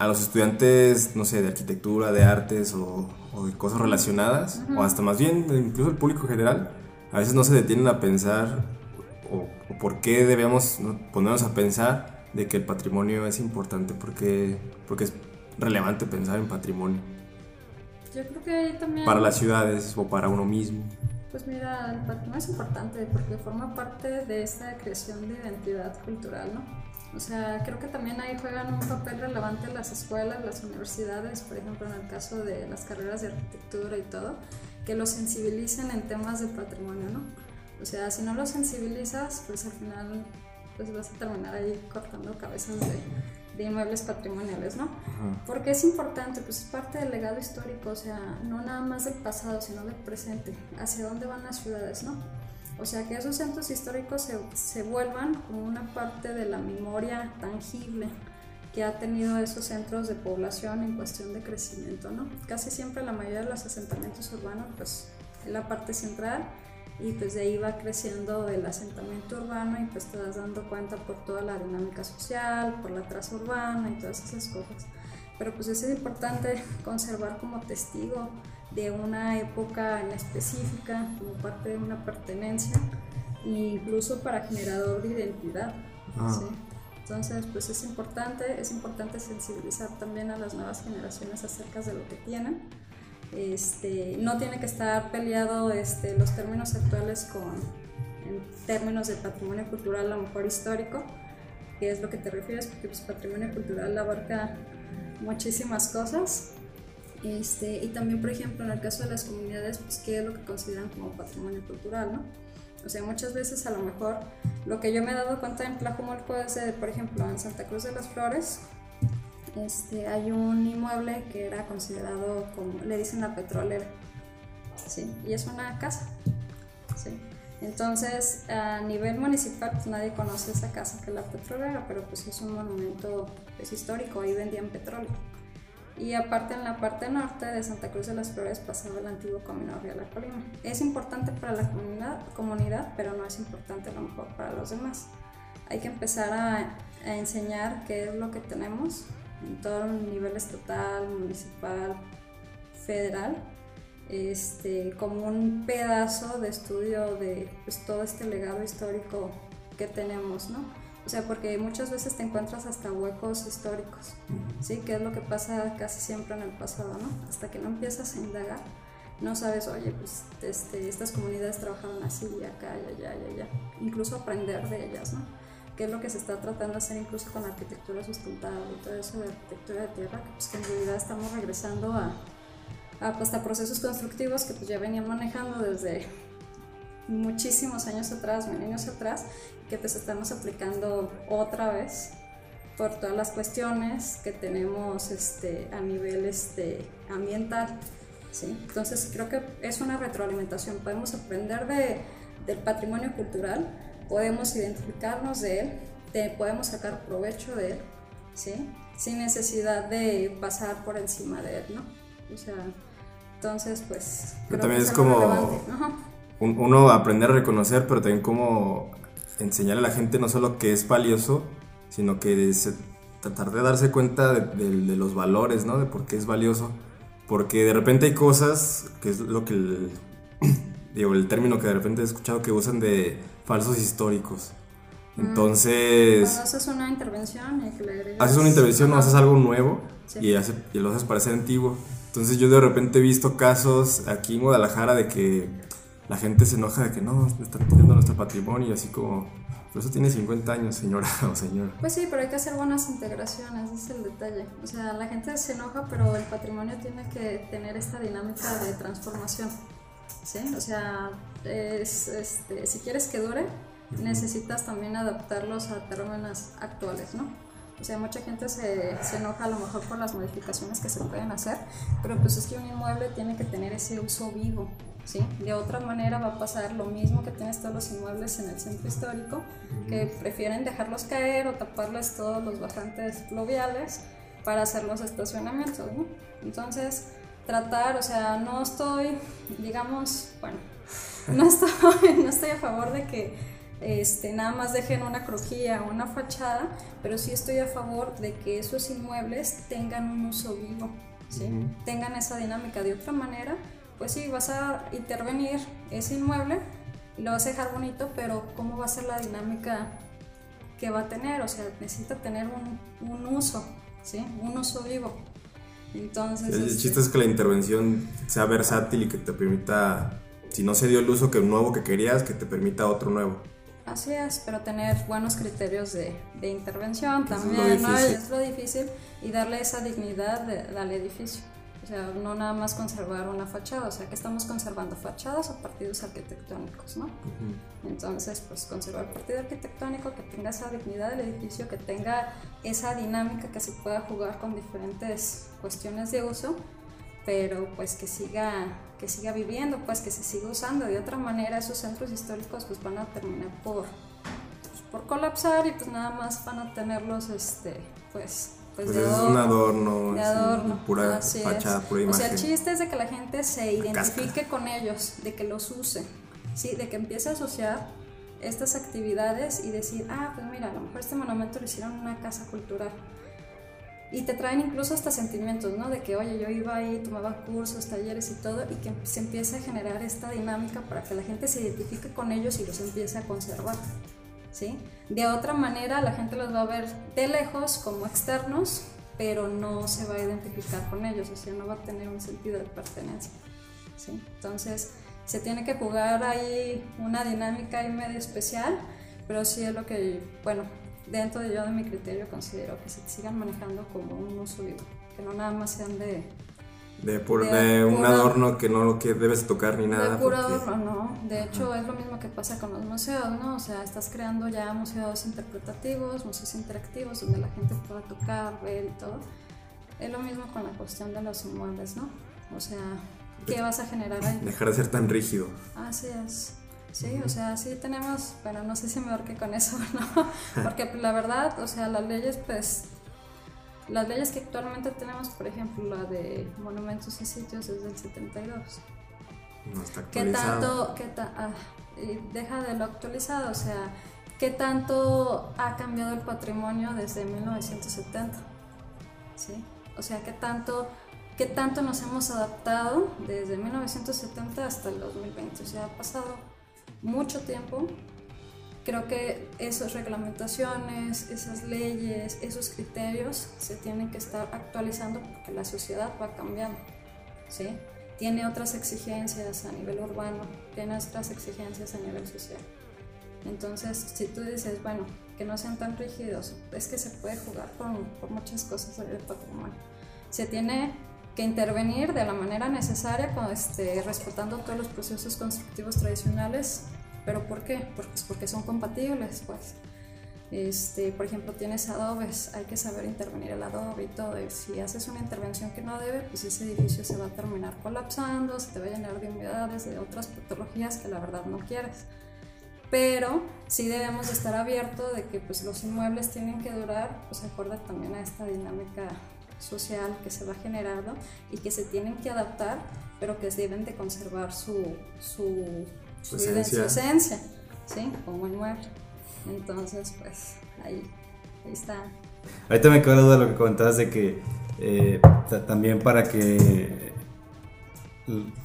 a los estudiantes, no sé, de arquitectura, de artes o, o de cosas relacionadas, o hasta más bien incluso el público general, a veces no se detienen a pensar o, o por qué debemos ¿no? ponernos a pensar de que el patrimonio es importante, porque, porque es relevante pensar en patrimonio Yo creo que ahí también... para las ciudades o para uno mismo. Pues mira, el patrimonio es importante porque forma parte de esta creación de identidad cultural, ¿no? O sea, creo que también ahí juegan un papel relevante las escuelas, las universidades, por ejemplo, en el caso de las carreras de arquitectura y todo, que los sensibilicen en temas de patrimonio, ¿no? O sea, si no los sensibilizas, pues al final pues vas a terminar ahí cortando cabezas de, de inmuebles patrimoniales, ¿no? Porque es importante, pues es parte del legado histórico, o sea, no nada más del pasado, sino del presente, hacia dónde van las ciudades, ¿no? O sea, que esos centros históricos se, se vuelvan como una parte de la memoria tangible que ha tenido esos centros de población en cuestión de crecimiento, ¿no? Casi siempre la mayoría de los asentamientos urbanos, pues, en la parte central y pues de ahí va creciendo el asentamiento urbano y pues te das dando cuenta por toda la dinámica social, por la traza urbana y todas esas cosas. Pero pues es importante (laughs) conservar como testigo de una época en específica, como parte de una pertenencia, e incluso para generador de identidad. Ah. ¿sí? Entonces, pues es importante, es importante sensibilizar también a las nuevas generaciones acerca de lo que tienen. Este, no tiene que estar peleado este, los términos actuales con en términos de patrimonio cultural, a lo mejor histórico, que es lo que te refieres, porque pues, patrimonio cultural abarca muchísimas cosas. Este, y también, por ejemplo, en el caso de las comunidades, pues qué es lo que consideran como patrimonio cultural, ¿no? O sea, muchas veces a lo mejor lo que yo me he dado cuenta en Tlajumulco es, de, por ejemplo, en Santa Cruz de las Flores, este, hay un inmueble que era considerado como, le dicen la petrolera, ¿sí? Y es una casa, ¿sí? Entonces, a nivel municipal, pues nadie conoce esa casa que es la petrolera, pero pues es un monumento es histórico, ahí vendían petróleo. Y aparte en la parte norte de Santa Cruz de las Flores pasaba el antiguo Camino Real a Colima. Es importante para la comunidad, comunidad, pero no es importante a lo mejor para los demás. Hay que empezar a, a enseñar qué es lo que tenemos en todo el nivel estatal, municipal, federal, este, como un pedazo de estudio de pues, todo este legado histórico que tenemos, ¿no? O sea, porque muchas veces te encuentras hasta huecos históricos, ¿sí? Que es lo que pasa casi siempre en el pasado, ¿no? Hasta que no empiezas a indagar, no sabes, oye, pues este, estas comunidades trabajaron así, y acá, y allá, y allá. Incluso aprender de ellas, ¿no? Que es lo que se está tratando de hacer incluso con la arquitectura sustentable y todo eso de arquitectura de tierra, que, pues, que en realidad estamos regresando a, a, pues, a procesos constructivos que pues ya venían manejando desde muchísimos años atrás, milenios atrás, que pues estamos aplicando otra vez por todas las cuestiones que tenemos este, a nivel este, ambiental. ¿sí? Entonces creo que es una retroalimentación, podemos aprender de, del patrimonio cultural, podemos identificarnos de él, de, podemos sacar provecho de él, ¿sí? sin necesidad de pasar por encima de él, ¿no? O sea, entonces pues... Pero también es como-. Un- uno aprender a reconocer, pero también como enseñarle a la gente no solo que es valioso, sino que se- tratar de darse cuenta de, de- de los valores, ¿no? De por qué es valioso. Porque de repente hay cosas, que es lo que el, (clears throat) digo, el término que de repente he escuchado que usan de falsos históricos. Entonces, Cuando haces una intervención y que le agregas... haces una intervención o haces algo nuevo Sí. y, hace- y lo haces parecer antiguo. Entonces yo de repente he visto casos aquí en Guadalajara de que la gente se enoja de que no, están tirando nuestro patrimonio y así como, pero eso tiene 50 años, señora (laughs) o señor. Pues sí, pero hay que hacer buenas integraciones, ese es el detalle. O sea, la gente se enoja, pero el patrimonio tiene que tener esta dinámica de transformación. ¿Sí? O sea, es, este, si quieres que dure, necesitas también adaptarlos a términos actuales, ¿no? O sea, mucha gente se, se, enoja a lo mejor por las modificaciones que se pueden hacer, pero pues es que un inmueble tiene que tener ese uso vivo, ¿sí? De otra manera va a pasar lo mismo que tienes todos los inmuebles en el centro histórico, que prefieren dejarlos caer o taparles todos los bajantes fluviales para hacer los estacionamientos, ¿no? Entonces, tratar, o sea, no estoy, digamos, bueno, (laughs) no estoy, no estoy a favor de que este, nada más dejen una crujía o una fachada, pero sí estoy a favor de que esos inmuebles tengan un uso vivo, ¿sí? tengan esa dinámica. De otra manera, pues sí, vas a intervenir ese inmueble y lo vas a dejar bonito, pero ¿cómo va a ser la dinámica que va a tener? O sea, necesita tener un, un uso, ¿sí? un uso vivo. Entonces, el, este chiste es que la intervención sea versátil y que te permita, si no se dio el uso que nuevo que querías, que te permita otro nuevo. Así es, pero tener buenos criterios de, de intervención también, es lo, ¿no? es lo difícil y darle esa dignidad al edificio. O sea, no nada más conservar una fachada, o sea, que estamos conservando fachadas o partidos arquitectónicos, ¿no? Entonces, pues conservar el partido arquitectónico, que tenga esa dignidad del edificio, que tenga esa dinámica que se pueda jugar con diferentes cuestiones de uso, pero pues que siga que siga viviendo, pues que se siga usando. De otra manera, esos centros históricos pues van a terminar por, pues, por colapsar y pues nada más van a tenerlos, este, pues, pues, pues de adorno, un adorno, de adorno. pura fachada, pura imagen. O sea, el chiste es de que la gente se identifique con ellos, de que los use, ¿sí? de que empiece a asociar estas actividades y decir, ah, pues mira, a lo mejor este monumento lo hicieron en una casa cultural y te traen incluso hasta sentimientos, ¿no? De que, oye, yo iba ahí, tomaba cursos, talleres y todo, y que se empiece a generar esta dinámica para que la gente se identifique con ellos y los empiece a conservar, De otra manera, la gente los va a ver de lejos como externos, pero no se va a identificar con ellos, o sea, no va a tener un sentido de pertenencia. Entonces, se tiene que jugar ahí una dinámica ahí medio especial, pero sí es lo que, bueno, dentro de yo de mi criterio considero que se sigan manejando como un uso vivo, que no nada más sean de... De, de, un adorno que no lo que debes tocar ni nada. De puro adorno, no. De hecho, es lo mismo que pasa con los museos, ¿no? O sea, estás creando ya museos interpretativos, museos interactivos, donde la gente pueda tocar, ver y todo. Es lo mismo con la cuestión de los inmuebles, ¿no? O sea, ¿qué vas a generar ahí? Dejar de ser tan rígido. Así es. Sí, o sea, sí tenemos, bueno, no sé si me que con eso, (laughs) ¿no? (laughs) Porque pues, la verdad, o sea, las leyes, pues, las leyes que actualmente tenemos, por ejemplo, la de monumentos y sitios es del 72. No está ¿Qué tanto, qué ah, deja de lo actualizado, o sea, qué tanto ha cambiado el patrimonio desde 1970? ¿Sí? O sea, qué tanto qué tanto nos hemos adaptado desde 1970 hasta el 2020. O sea, ha pasado mucho tiempo, creo que esas reglamentaciones, esas leyes, esos criterios se tienen que estar actualizando porque la sociedad va cambiando, ¿sí? Tiene otras exigencias a nivel urbano, tiene otras exigencias a nivel social. Entonces, si tú dices, bueno, que no sean tan rígidos, es que se puede jugar con, muchas cosas del patrimonio. Se tiene que intervenir de la manera necesaria, este, respetando todos los procesos constructivos tradicionales. ¿Pero por qué? Pues porque son compatibles, pues. Este, por ejemplo, tienes adobes, hay que saber intervenir el adobe y todo. Y si haces una intervención que no debe, pues ese edificio se va a terminar colapsando, se te va a llenar de humedades, de otras patologías que la verdad no quieres. Pero sí debemos estar abiertos de que pues, los inmuebles tienen que durar, pues acorde también a esta dinámica social que se va generando y que se tienen que adaptar, pero que deben de conservar su, su, su, esencia. ¿sí? Como inmueble. Entonces, pues ahí, ahí está. Ahorita me quedó la duda de lo que comentabas de que eh, también para que,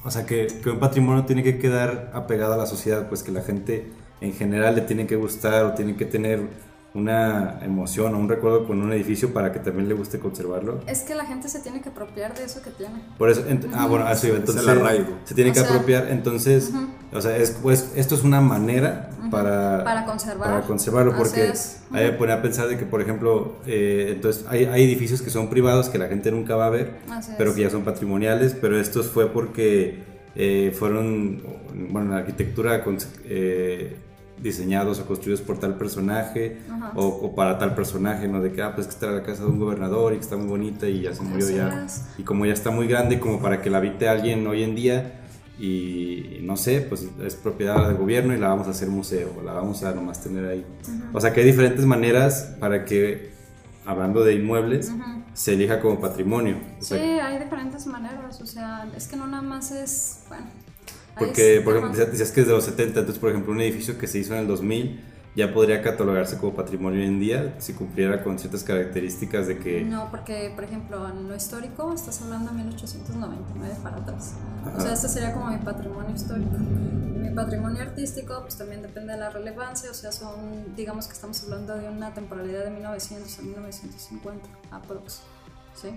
o sea, que, que, un patrimonio tiene que quedar apegado a la sociedad, pues que la gente en general le tiene que gustar o tiene que tener una emoción o un recuerdo con un edificio para que también le guste conservarlo. Es que la gente se tiene que apropiar de eso que tiene. Por eso, ah, bueno, así, entonces el arraigo. se tiene O que sea, apropiar, entonces, o sea, es, pues, esto es una manera para, Para conservar. para conservarlo, Así porque es. ahí me ponía a pensar de que, por ejemplo, eh, entonces hay, hay edificios que son privados que la gente nunca va a ver, Así pero es. que ya son patrimoniales, pero estos fue porque eh, fueron, bueno, la arquitectura con- eh, diseñados o construidos por tal personaje o, o para tal personaje, ¿no? De que, ah, pues que está la casa de un gobernador y que está muy bonita y ya se murió ya. Y como ya está muy grande como para que la habite alguien hoy en día y no sé, pues es propiedad del gobierno y la vamos a hacer museo, la vamos a nomás tener ahí. O sea que hay diferentes maneras para que, hablando de inmuebles, se elija como patrimonio. O Sí, hay diferentes maneras, o sea, es que no nada más es, bueno. Porque, por ejemplo, decías decías que es de los 70, entonces, por ejemplo, un edificio que se hizo en el 2000 ya podría catalogarse como patrimonio hoy en día si cumpliera con ciertas características de que... No, porque, por ejemplo, en lo histórico estás hablando de 1899 para atrás. O Ajá. sea, este sería como mi patrimonio histórico. Mi patrimonio artístico, pues también depende de la relevancia, o sea, son, digamos que estamos hablando de una temporalidad de 1900 a 1950, aprox. ¿Sí?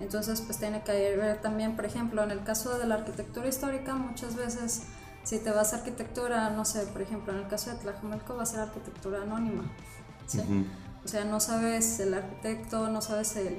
Entonces, pues tiene que ver también, por ejemplo, en el caso de la arquitectura histórica, muchas veces, si te vas a arquitectura, no sé, por ejemplo, en el caso de Tlajomulco va a ser arquitectura anónima. ¿sí? O sea, no sabes el arquitecto, no sabes el,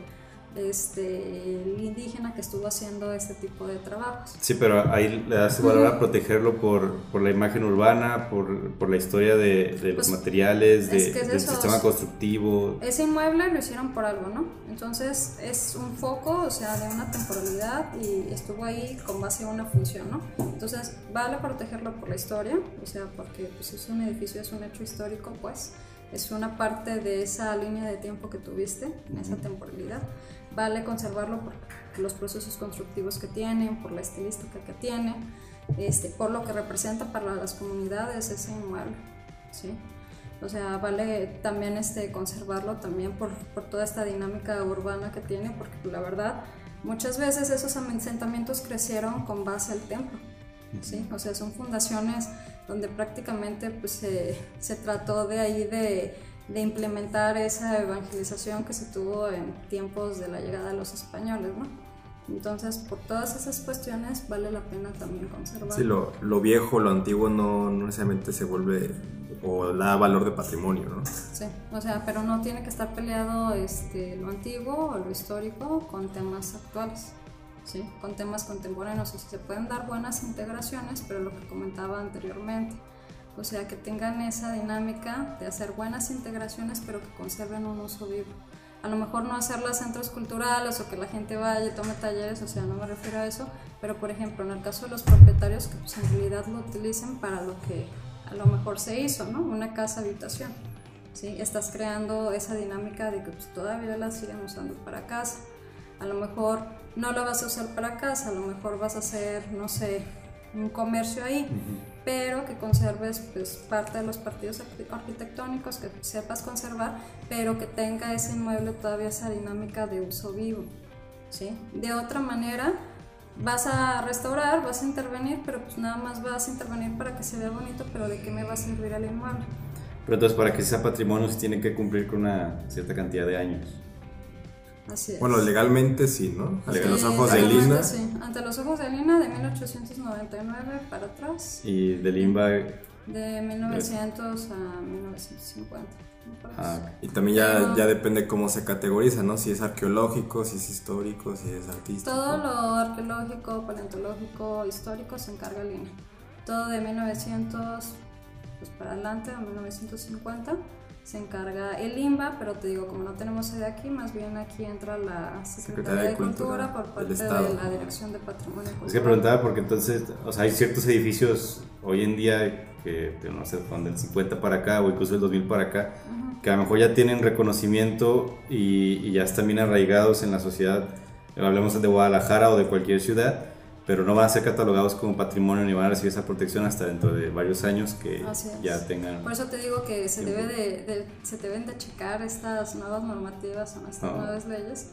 este, el indígena que estuvo haciendo este tipo de trabajos. Sí, pero ahí le das valor a protegerlo por, por la imagen urbana, por, por la historia de, de los Pues, materiales, de- es que es del eso, sistema constructivo. Ese inmueble lo hicieron por algo, ¿no? Entonces es un foco, o sea, de una temporalidad y estuvo ahí con base a una función, ¿no? Entonces vale protegerlo por la historia, o sea, porque pues, es un edificio, es un hecho histórico, pues es una parte de esa línea de tiempo que tuviste en esa temporalidad. Vale conservarlo por los procesos constructivos que tienen, por la estilística que tiene, este, por lo que representa para las comunidades ese inmueble, ¿sí? O sea, vale también este, conservarlo también por, por toda esta dinámica urbana que tiene, porque la verdad, muchas veces esos asentamientos crecieron con base al templo, ¿sí? O sea, son fundaciones donde prácticamente pues, se, se trató de ahí de, de implementar esa evangelización que se tuvo en tiempos de la llegada de los españoles, ¿no? Entonces, por todas esas cuestiones vale la pena también conservarlo. Sí, lo, lo viejo, lo antiguo no, no necesariamente se vuelve o da valor de patrimonio, ¿no? Sí, o sea, pero no tiene que estar peleado este, lo antiguo o lo histórico con temas actuales, ¿sí? Con temas contemporáneos. O sea, se pueden dar buenas integraciones, pero lo que comentaba anteriormente, o sea, que tengan esa dinámica de hacer buenas integraciones, pero que conserven un uso vivo. A lo mejor no hacerlas centros culturales o que la gente vaya y tome talleres, o sea, no me refiero a eso, pero por ejemplo, en el caso de los propietarios, que pues, en realidad lo utilicen para lo que a lo mejor se hizo, ¿no? Una casa habitación. ¿sí? Estás creando esa dinámica de que pues, todavía la siguen usando para casa. A lo mejor no la vas a usar para casa, a lo mejor vas a hacer, no sé, un comercio ahí, pero que conserves pues, parte de los partidos arqui- arquitectónicos, que sepas conservar, pero que tenga ese inmueble todavía esa dinámica de uso vivo. ¿sí? De otra manera, vas a restaurar, vas a intervenir, pero pues nada más vas a intervenir para que se vea bonito, pero ¿de qué me va a servir el inmueble? Pero entonces para que sea patrimonio se tiene que cumplir con una cierta cantidad de años. Así es. Bueno, legalmente sí, ¿no? Ante Sí, los ojos de Lina. sí. Ante los ojos de Lina, de 1899 para atrás, Y de Limba, de 1900 a 1950. me parece. ah, Y también ya, Pero- ya depende cómo se categoriza, ¿no? Si es arqueológico, si es histórico, si es artístico. Todo lo arqueológico, paleontológico, histórico se encarga Lina. Todo de 1900 pues para adelante, a 1950, se encarga el INBA, pero te digo, como no tenemos sede aquí, más bien aquí entra la Secretaría de Cultura por parte de la Dirección de Patrimonio es que Cultural. preguntaba porque entonces, o sea, hay ciertos edificios hoy en día que, no sé, son del 50 para acá o incluso del 2000 para acá, que a lo mejor ya tienen reconocimiento y, y ya están bien arraigados en la sociedad, hablemos de Guadalajara o de cualquier ciudad, pero no van a ser catalogados como patrimonio ni van a recibir esa protección hasta dentro de varios años que ya tengan... Por eso te digo que se, Tiempo. debe de, de- se deben de checar estas nuevas normativas o estas Ah. nuevas leyes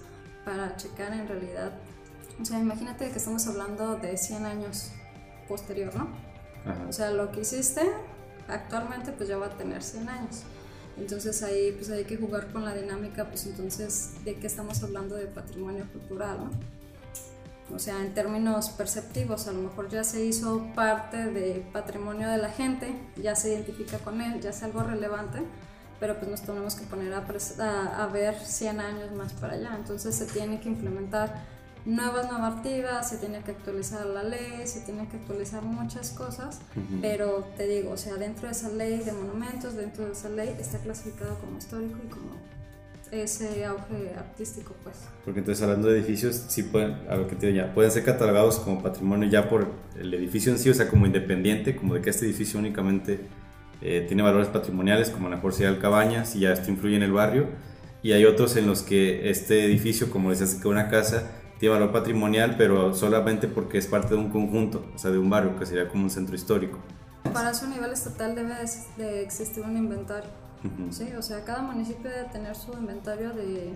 para checar en realidad. O sea, imagínate que estamos hablando de 100 años posterior, ¿no? Ajá. O sea, lo que hiciste actualmente pues ya va a tener 100 años. Entonces ahí pues hay que jugar con la dinámica, pues entonces de qué estamos hablando de patrimonio cultural, ¿no? O sea, en términos perceptivos, a lo mejor ya se hizo parte de patrimonio de la gente, ya se identifica con él, ya es algo relevante, pero pues nos tenemos que poner a, a, a ver 100 años más para allá. Entonces se tiene que implementar nuevas normativas, se tiene que actualizar la ley, se tiene que actualizar muchas cosas, pero te digo, o sea, dentro de esa ley de monumentos, dentro de esa ley está clasificado como histórico y como ese auge artístico, pues. Porque entonces hablando de edificios, sí pueden, a lo que te ya, pueden ser catalogados como patrimonio ya por el edificio en sí, o sea, como independiente, como de que este edificio únicamente eh, tiene valores patrimoniales, como la Jorge de Cabañas, y ya esto influye en el barrio. Y hay otros en los que este edificio, como decías, que una casa, tiene valor patrimonial, pero solamente porque es parte de un conjunto, o sea, de un barrio, que sería como un centro histórico. Para a nivel estatal debe de existir un inventario, ¿sí? O sea, cada municipio debe tener su inventario de,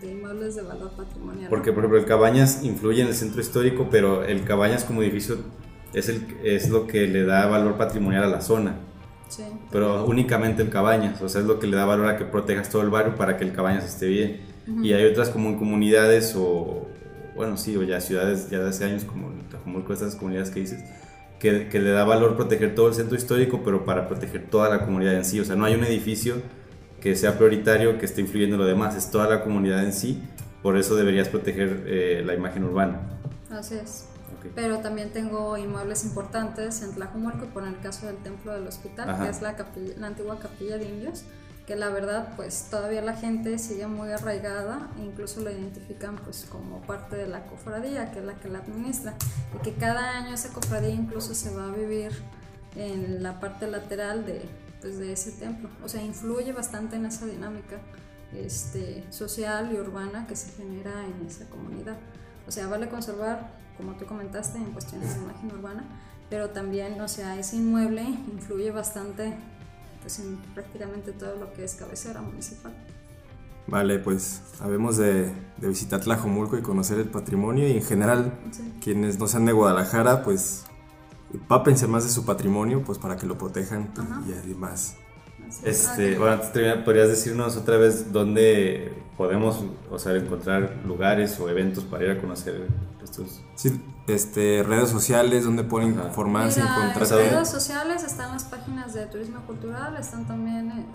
de, inmuebles de valor patrimonial. Porque, por ejemplo, el Cabañas influye en el centro histórico, pero el Cabañas como edificio es, el, es lo que le da valor patrimonial a la zona. Sí, pero únicamente el Cabañas, o sea, es lo que le da valor a que protejas todo el barrio para que el Cabañas esté bien. Y hay otras como en comunidades o, bueno, sí, o ya ciudades ya de hace años, como Tlajumulco, estas comunidades que dices, que, que, le da valor proteger todo el centro histórico, pero para proteger toda la comunidad en sí. O sea, no hay un edificio que sea prioritario que esté influyendo en lo demás, es toda la comunidad en sí, por eso deberías proteger eh, la imagen urbana. Así es. Okay. Pero también tengo inmuebles importantes en Tlajumulco, por el caso del Templo del Hospital, Ajá. que es la, capilla, la antigua capilla de indios que la verdad pues todavía la gente sigue muy arraigada e incluso lo identifican pues como parte de la cofradía que es la que la administra y que cada año esa cofradía incluso se va a vivir en la parte lateral de, pues, de ese templo. O sea influye bastante en esa dinámica este, social y urbana que se genera en esa comunidad. O sea vale conservar como tú comentaste en cuestiones de imagen urbana pero también o sea ese inmueble influye bastante pues en prácticamente todo lo que es cabecera municipal. Vale, pues sabemos de, de visitar Tlajomulco y conocer el patrimonio y en general sí. quienes no sean de Guadalajara, pues pápense más de su patrimonio, pues para que lo protejan Ajá. y además. Este, bueno, antes de terminar, ¿podrías decirnos otra vez dónde podemos o sea, encontrar lugares o eventos para ir a conocer estos? Sí, este, redes sociales donde pueden Ajá. informarse, Mira, encontrar. En redes sociales están las páginas de turismo cultural, están también eh,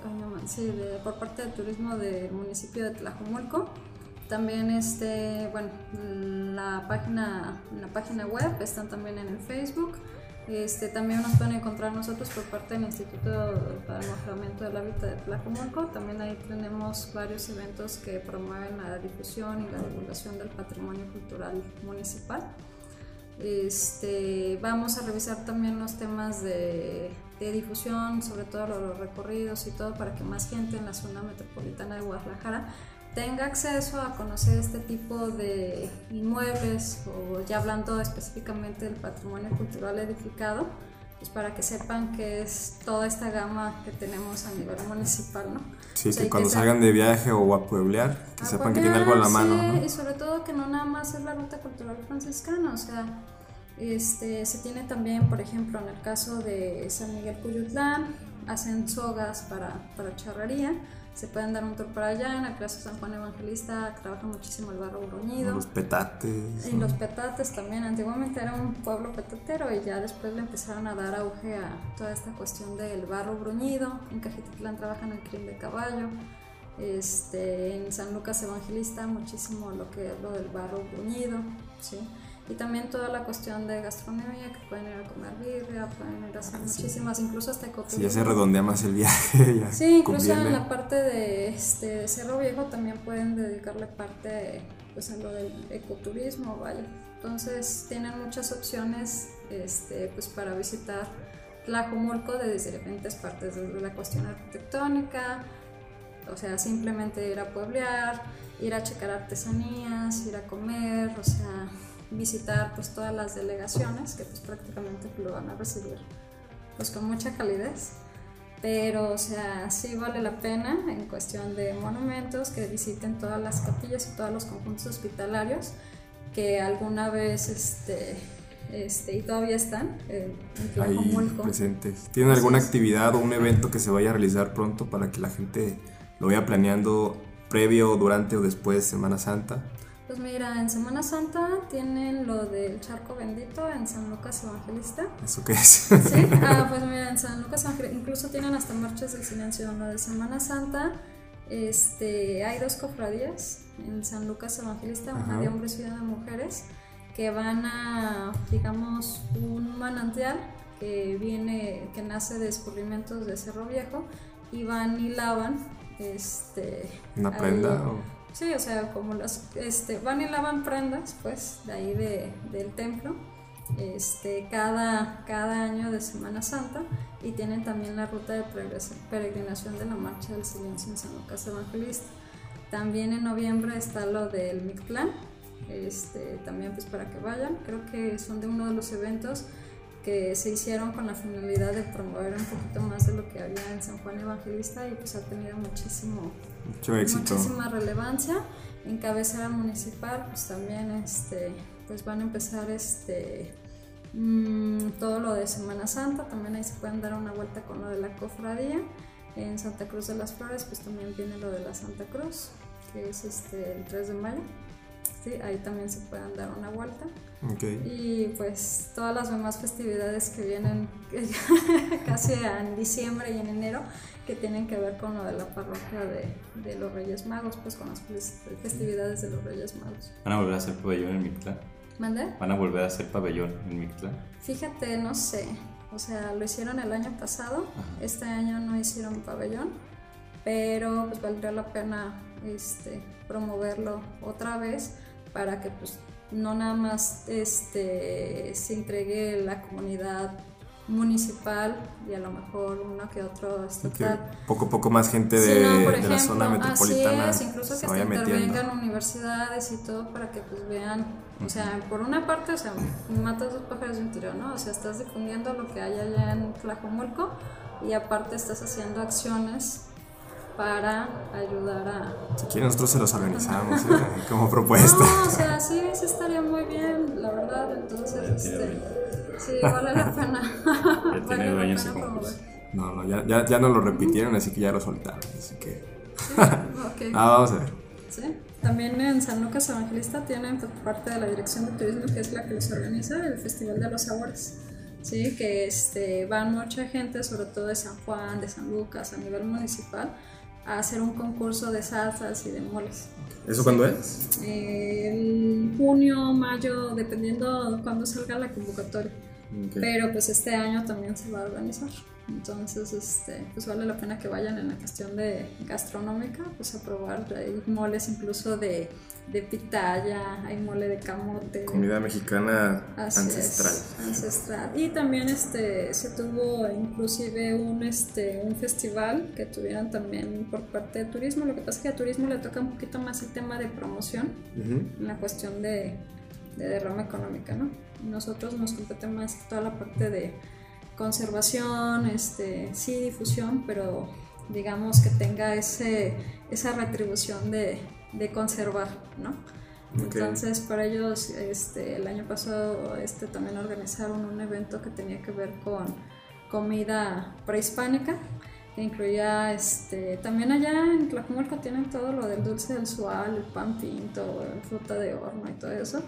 sí, de, por parte del turismo del municipio de Tlajumulco. También este, bueno, la página, la página web están también en el Facebook. Este, también nos pueden encontrar nosotros por parte del Instituto para el Mejoramiento del Hábitat de Tlajumulco. También ahí tenemos varios eventos que promueven la difusión y la divulgación del patrimonio cultural municipal. Este, vamos a revisar también los temas de, de, difusión, sobre todo los recorridos y todo, para que más gente en la zona metropolitana de Guadalajara tenga acceso a conocer este tipo de inmuebles o ya hablando específicamente del patrimonio cultural edificado, pues para que sepan que es toda esta gama que tenemos a nivel municipal, ¿no? Sí, o sea, que cuando que salgan de viaje o a pueblear, que a sepan pueblear, que tienen algo a la mano. Y sobre todo que no nada más es la ruta cultural franciscana, o sea, este, se tiene también, por ejemplo, en el caso de San Miguel Cuyutlán, hacen sogas para, para charrería, se pueden dar un tour para allá. En el de San Juan Evangelista trabaja muchísimo el barro bruñido. Los petates. Y los petates también. Antiguamente era un pueblo petatero y ya después le empezaron a dar auge a toda esta cuestión del barro bruñido. En Cajititlán trabajan el crin de caballo. Este, en San Lucas Evangelista muchísimo lo que es lo del barro bruñido. ¿sí? Y también toda la cuestión de gastronomía, que pueden ir a comer birria, pueden ir a hacer ah, muchísimas, sí. incluso hasta ecoturismo. Sí, ya se redondea más el viaje. (laughs) Ya sí, incluso conviene. en la parte de, este, Cerro Viejo también pueden dedicarle parte pues, a lo del ecoturismo, vaya. Entonces tienen muchas opciones este, pues, para visitar Tlajomulco desde diferentes partes, desde la cuestión arquitectónica, o sea, simplemente ir a pueblear, ir a checar artesanías, ir a comer, o sea, visitar pues todas las delegaciones que pues prácticamente lo van a recibir pues con mucha calidez pero o sea sí vale la pena en cuestión de monumentos que visiten todas las capillas y todos los conjuntos hospitalarios que alguna vez este este, y todavía están eh, ahí presentes. ¿Tienen alguna actividad o un evento que se vaya a realizar pronto para que la gente lo vaya planeando previo, durante o después de Semana Santa? Pues mira, en Semana Santa tienen lo del charco bendito en San Lucas Evangelista. ¿Eso qué es? (laughs) Sí, ah, pues mira, en San Lucas Evangelista incluso tienen hasta marchas del silencio. En lo de Semana Santa este, hay dos cofradías en San Lucas Evangelista, una de hombres y una de mujeres, que van a, digamos, un manantial que viene, que nace de escurrimientos de Cerro Viejo y van y lavan este, ¿Una ahí- prenda? o- Sí, o sea, como las, este, van y lavan prendas, pues, de ahí de, del templo, este, cada, cada año de Semana Santa, y tienen también la ruta de peregrinación de la Marcha del Silencio en San Lucas Evangelista. También en noviembre está lo del Mictlán, este, también pues para que vayan, creo que son de uno de los eventos que se hicieron con la finalidad de promover un poquito más de lo que había en San Juan Evangelista y pues ha tenido muchísimo, Mucho muchísima relevancia. En cabecera municipal, pues también este, pues van a empezar este, mm, todo lo de Semana Santa, también ahí se pueden dar una vuelta con lo de la cofradía. En Santa Cruz de las Flores, pues también viene lo de la Santa Cruz, que es este, el 3 de mayo. Sí, ahí también se pueden dar una vuelta. Ok. Y pues todas las demás festividades que vienen (laughs) casi en diciembre y en enero que tienen que ver con lo de la parroquia de, de los Reyes Magos, pues con las fes- festividades de los Reyes Magos. ¿Van a volver a hacer pabellón en Mictlán? ¿Mande? ¿Van a volver a hacer pabellón en Mictlán? Fíjate, no sé, o sea, lo hicieron el año pasado, Ajá. este año no hicieron pabellón, pero pues valdría la pena este, promoverlo otra vez para que pues no nada más este, se entregue la comunidad municipal y a lo mejor uno que otro Que estatal. poco a poco más gente Sí, de, no, por de la zona metropolitana Así es, incluso se que metiendo. intervengan universidades y todo para que pues vean, o sea, por una parte, o sea, matas dos pájaros de un tiro, ¿no? O sea, estás difundiendo lo que hay allá en Tlajomulco y aparte estás haciendo acciones para ayudar a... Si quieren nosotros se los organizamos ¿eh? (laughs) como propuesta. No, o sea, sí, sí estaría muy bien, la verdad, entonces, este, sí, vale la pena. (laughs) Ya tiene Vale la dueño ese pena concurso. promover. No, no, ya, ya, ya nos lo repitieron, así que ya lo soltaron. Así que. (laughs) Ok. Ah, vamos a ver. Sí. También en San Lucas Evangelista tienen por parte de la Dirección de Turismo, que es la que les organiza el Festival de los Sabores. Sí, que este, van mucha gente, sobre todo de San Juan, de San Lucas, a nivel municipal, a hacer un concurso de salsas y de moles. ¿Eso cuándo es? Eh, el junio, mayo, dependiendo de cuándo salga la convocatoria. Ok. Pero pues este año también se va a organizar. Entonces, este, pues vale la pena que vayan en la cuestión de gastronómica, pues a probar. Hay moles incluso de, de pitaya, hay mole de camote. Comida mexicana Así ancestral. es, ancestral. Y también este, se tuvo inclusive un, este, un festival que tuvieron también por parte de turismo. Lo que pasa es que a turismo le toca un poquito más el tema de promoción Ujú. en la cuestión de, de derrama económica, ¿no? Nosotros nos compete más toda la parte de conservación, este, sí difusión, pero digamos que tenga ese, esa retribución de, de conservar, ¿no? Entonces para ellos este, el año pasado este, también organizaron un evento que tenía que ver con comida prehispánica que incluía este, también allá en Tlajumulco tienen todo lo del dulce del sual, el pan pinto, fruta de horno y todo eso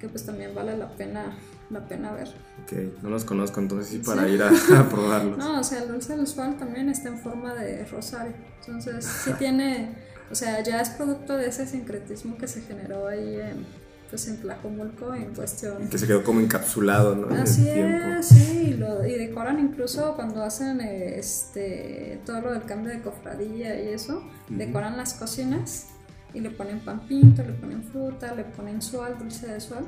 que pues también vale la pena la pena ver. Ok, no los conozco, entonces sí para Sí. ir a, (laughs) a probarlos. No, o sea, el dulce del sual también está en forma de rosario. Entonces, sí tiene, o sea, ya es producto de ese sincretismo que se generó ahí en, pues en Tlajomulco en cuestión. Que se quedó como encapsulado, ¿no? En Así el tiempo. es, sí, y, lo, y decoran incluso cuando hacen eh, este todo lo del cambio de cofradía y eso, decoran las cocinas y le ponen pan pinto, le ponen fruta, le ponen sual, dulce de sual,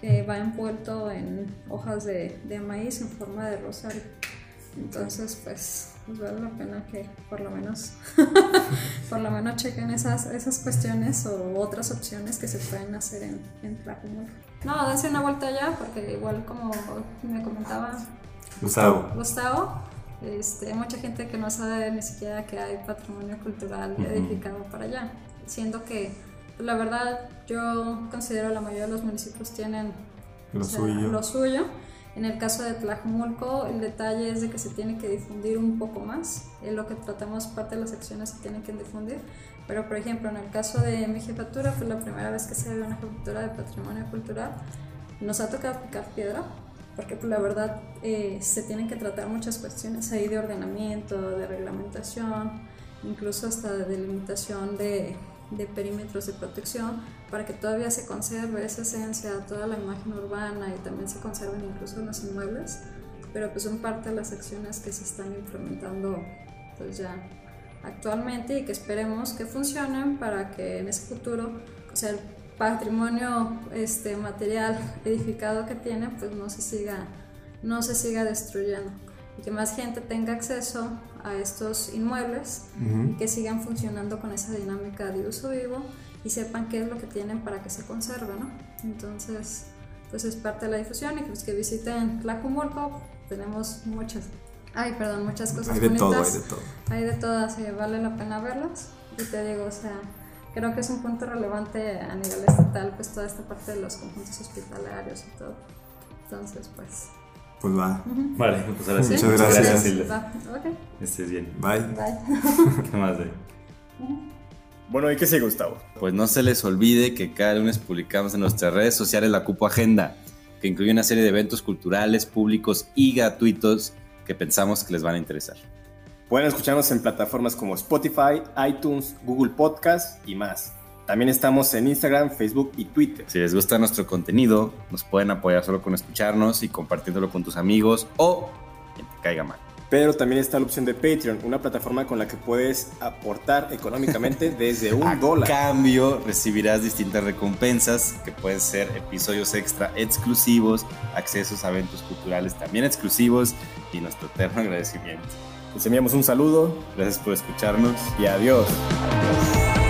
que va envuelto en hojas de, de maíz en forma de rosario. Entonces, pues, pues vale la pena que por lo menos, (laughs) por lo menos chequen esas, esas cuestiones o otras opciones que se pueden hacer en, en. No, dense una vuelta allá porque igual como me comentaba Gustavo. Gustavo, este, hay mucha gente que no sabe ni siquiera que hay patrimonio cultural edificado para allá, siendo que pues, la verdad yo considero la mayoría de los municipios tienen Lo o sea, suyo. lo suyo. En el caso de Tlajumulco, el detalle es de que se tiene que difundir un poco más. Es lo que tratamos, parte de las acciones se tienen que difundir. Pero, por ejemplo, en el caso de mi jefatura, fue la primera vez que se ve una jefatura de patrimonio cultural. Nos ha tocado picar piedra, porque pues, la verdad eh, se tienen que tratar muchas cuestiones ahí de ordenamiento, de reglamentación, incluso hasta de delimitación de, de perímetros de protección, para que todavía se conserve esa esencia, toda la imagen urbana y también se conserven incluso los inmuebles, pero pues son parte de las acciones que se están implementando pues ya actualmente y que esperemos que funcionen para que en ese futuro, o sea, el patrimonio este, material (laughs) edificado que tiene, pues no se siga, no se siga destruyendo que más gente tenga acceso a estos inmuebles y que sigan funcionando con esa dinámica de uso vivo y sepan qué es lo que tienen para que se conserve, ¿no? Entonces, pues es parte de la difusión y pues que visiten Tlacumulco, tenemos muchas, ay, perdón, muchas cosas Hay de bonitas. todo, hay de todo. Hay de todas vale la pena verlas. Y te digo, o sea, creo que es un punto relevante a nivel estatal, pues toda esta parte de los conjuntos hospitalarios y todo. Entonces, pues. Pues va. Vale, pues ahora sí. Muchas gracias. Va, ok, Estés bien. Bye. bye. (laughs) ¿Qué más de? Bueno, ¿y qué sigue, Gustavo? Pues no se les olvide que cada lunes publicamos en nuestras redes sociales la Cupo Agenda, que incluye una serie de eventos culturales, públicos y gratuitos que pensamos que les van a interesar. Pueden escucharnos en plataformas como Spotify, iTunes, Google Podcast y más. También estamos en Instagram, Facebook y Twitter. Si les gusta nuestro contenido, nos pueden apoyar solo con escucharnos y compartiéndolo con tus amigos o quien te caiga mal. Pero también está la opción de Patreon, una plataforma con la que puedes aportar económicamente (laughs) desde un A dólar. cambio, recibirás distintas recompensas que pueden ser episodios extra exclusivos, accesos a eventos culturales también exclusivos y nuestro eterno agradecimiento. Les enviamos un saludo Gracias por escucharnos. y adiós. Adiós.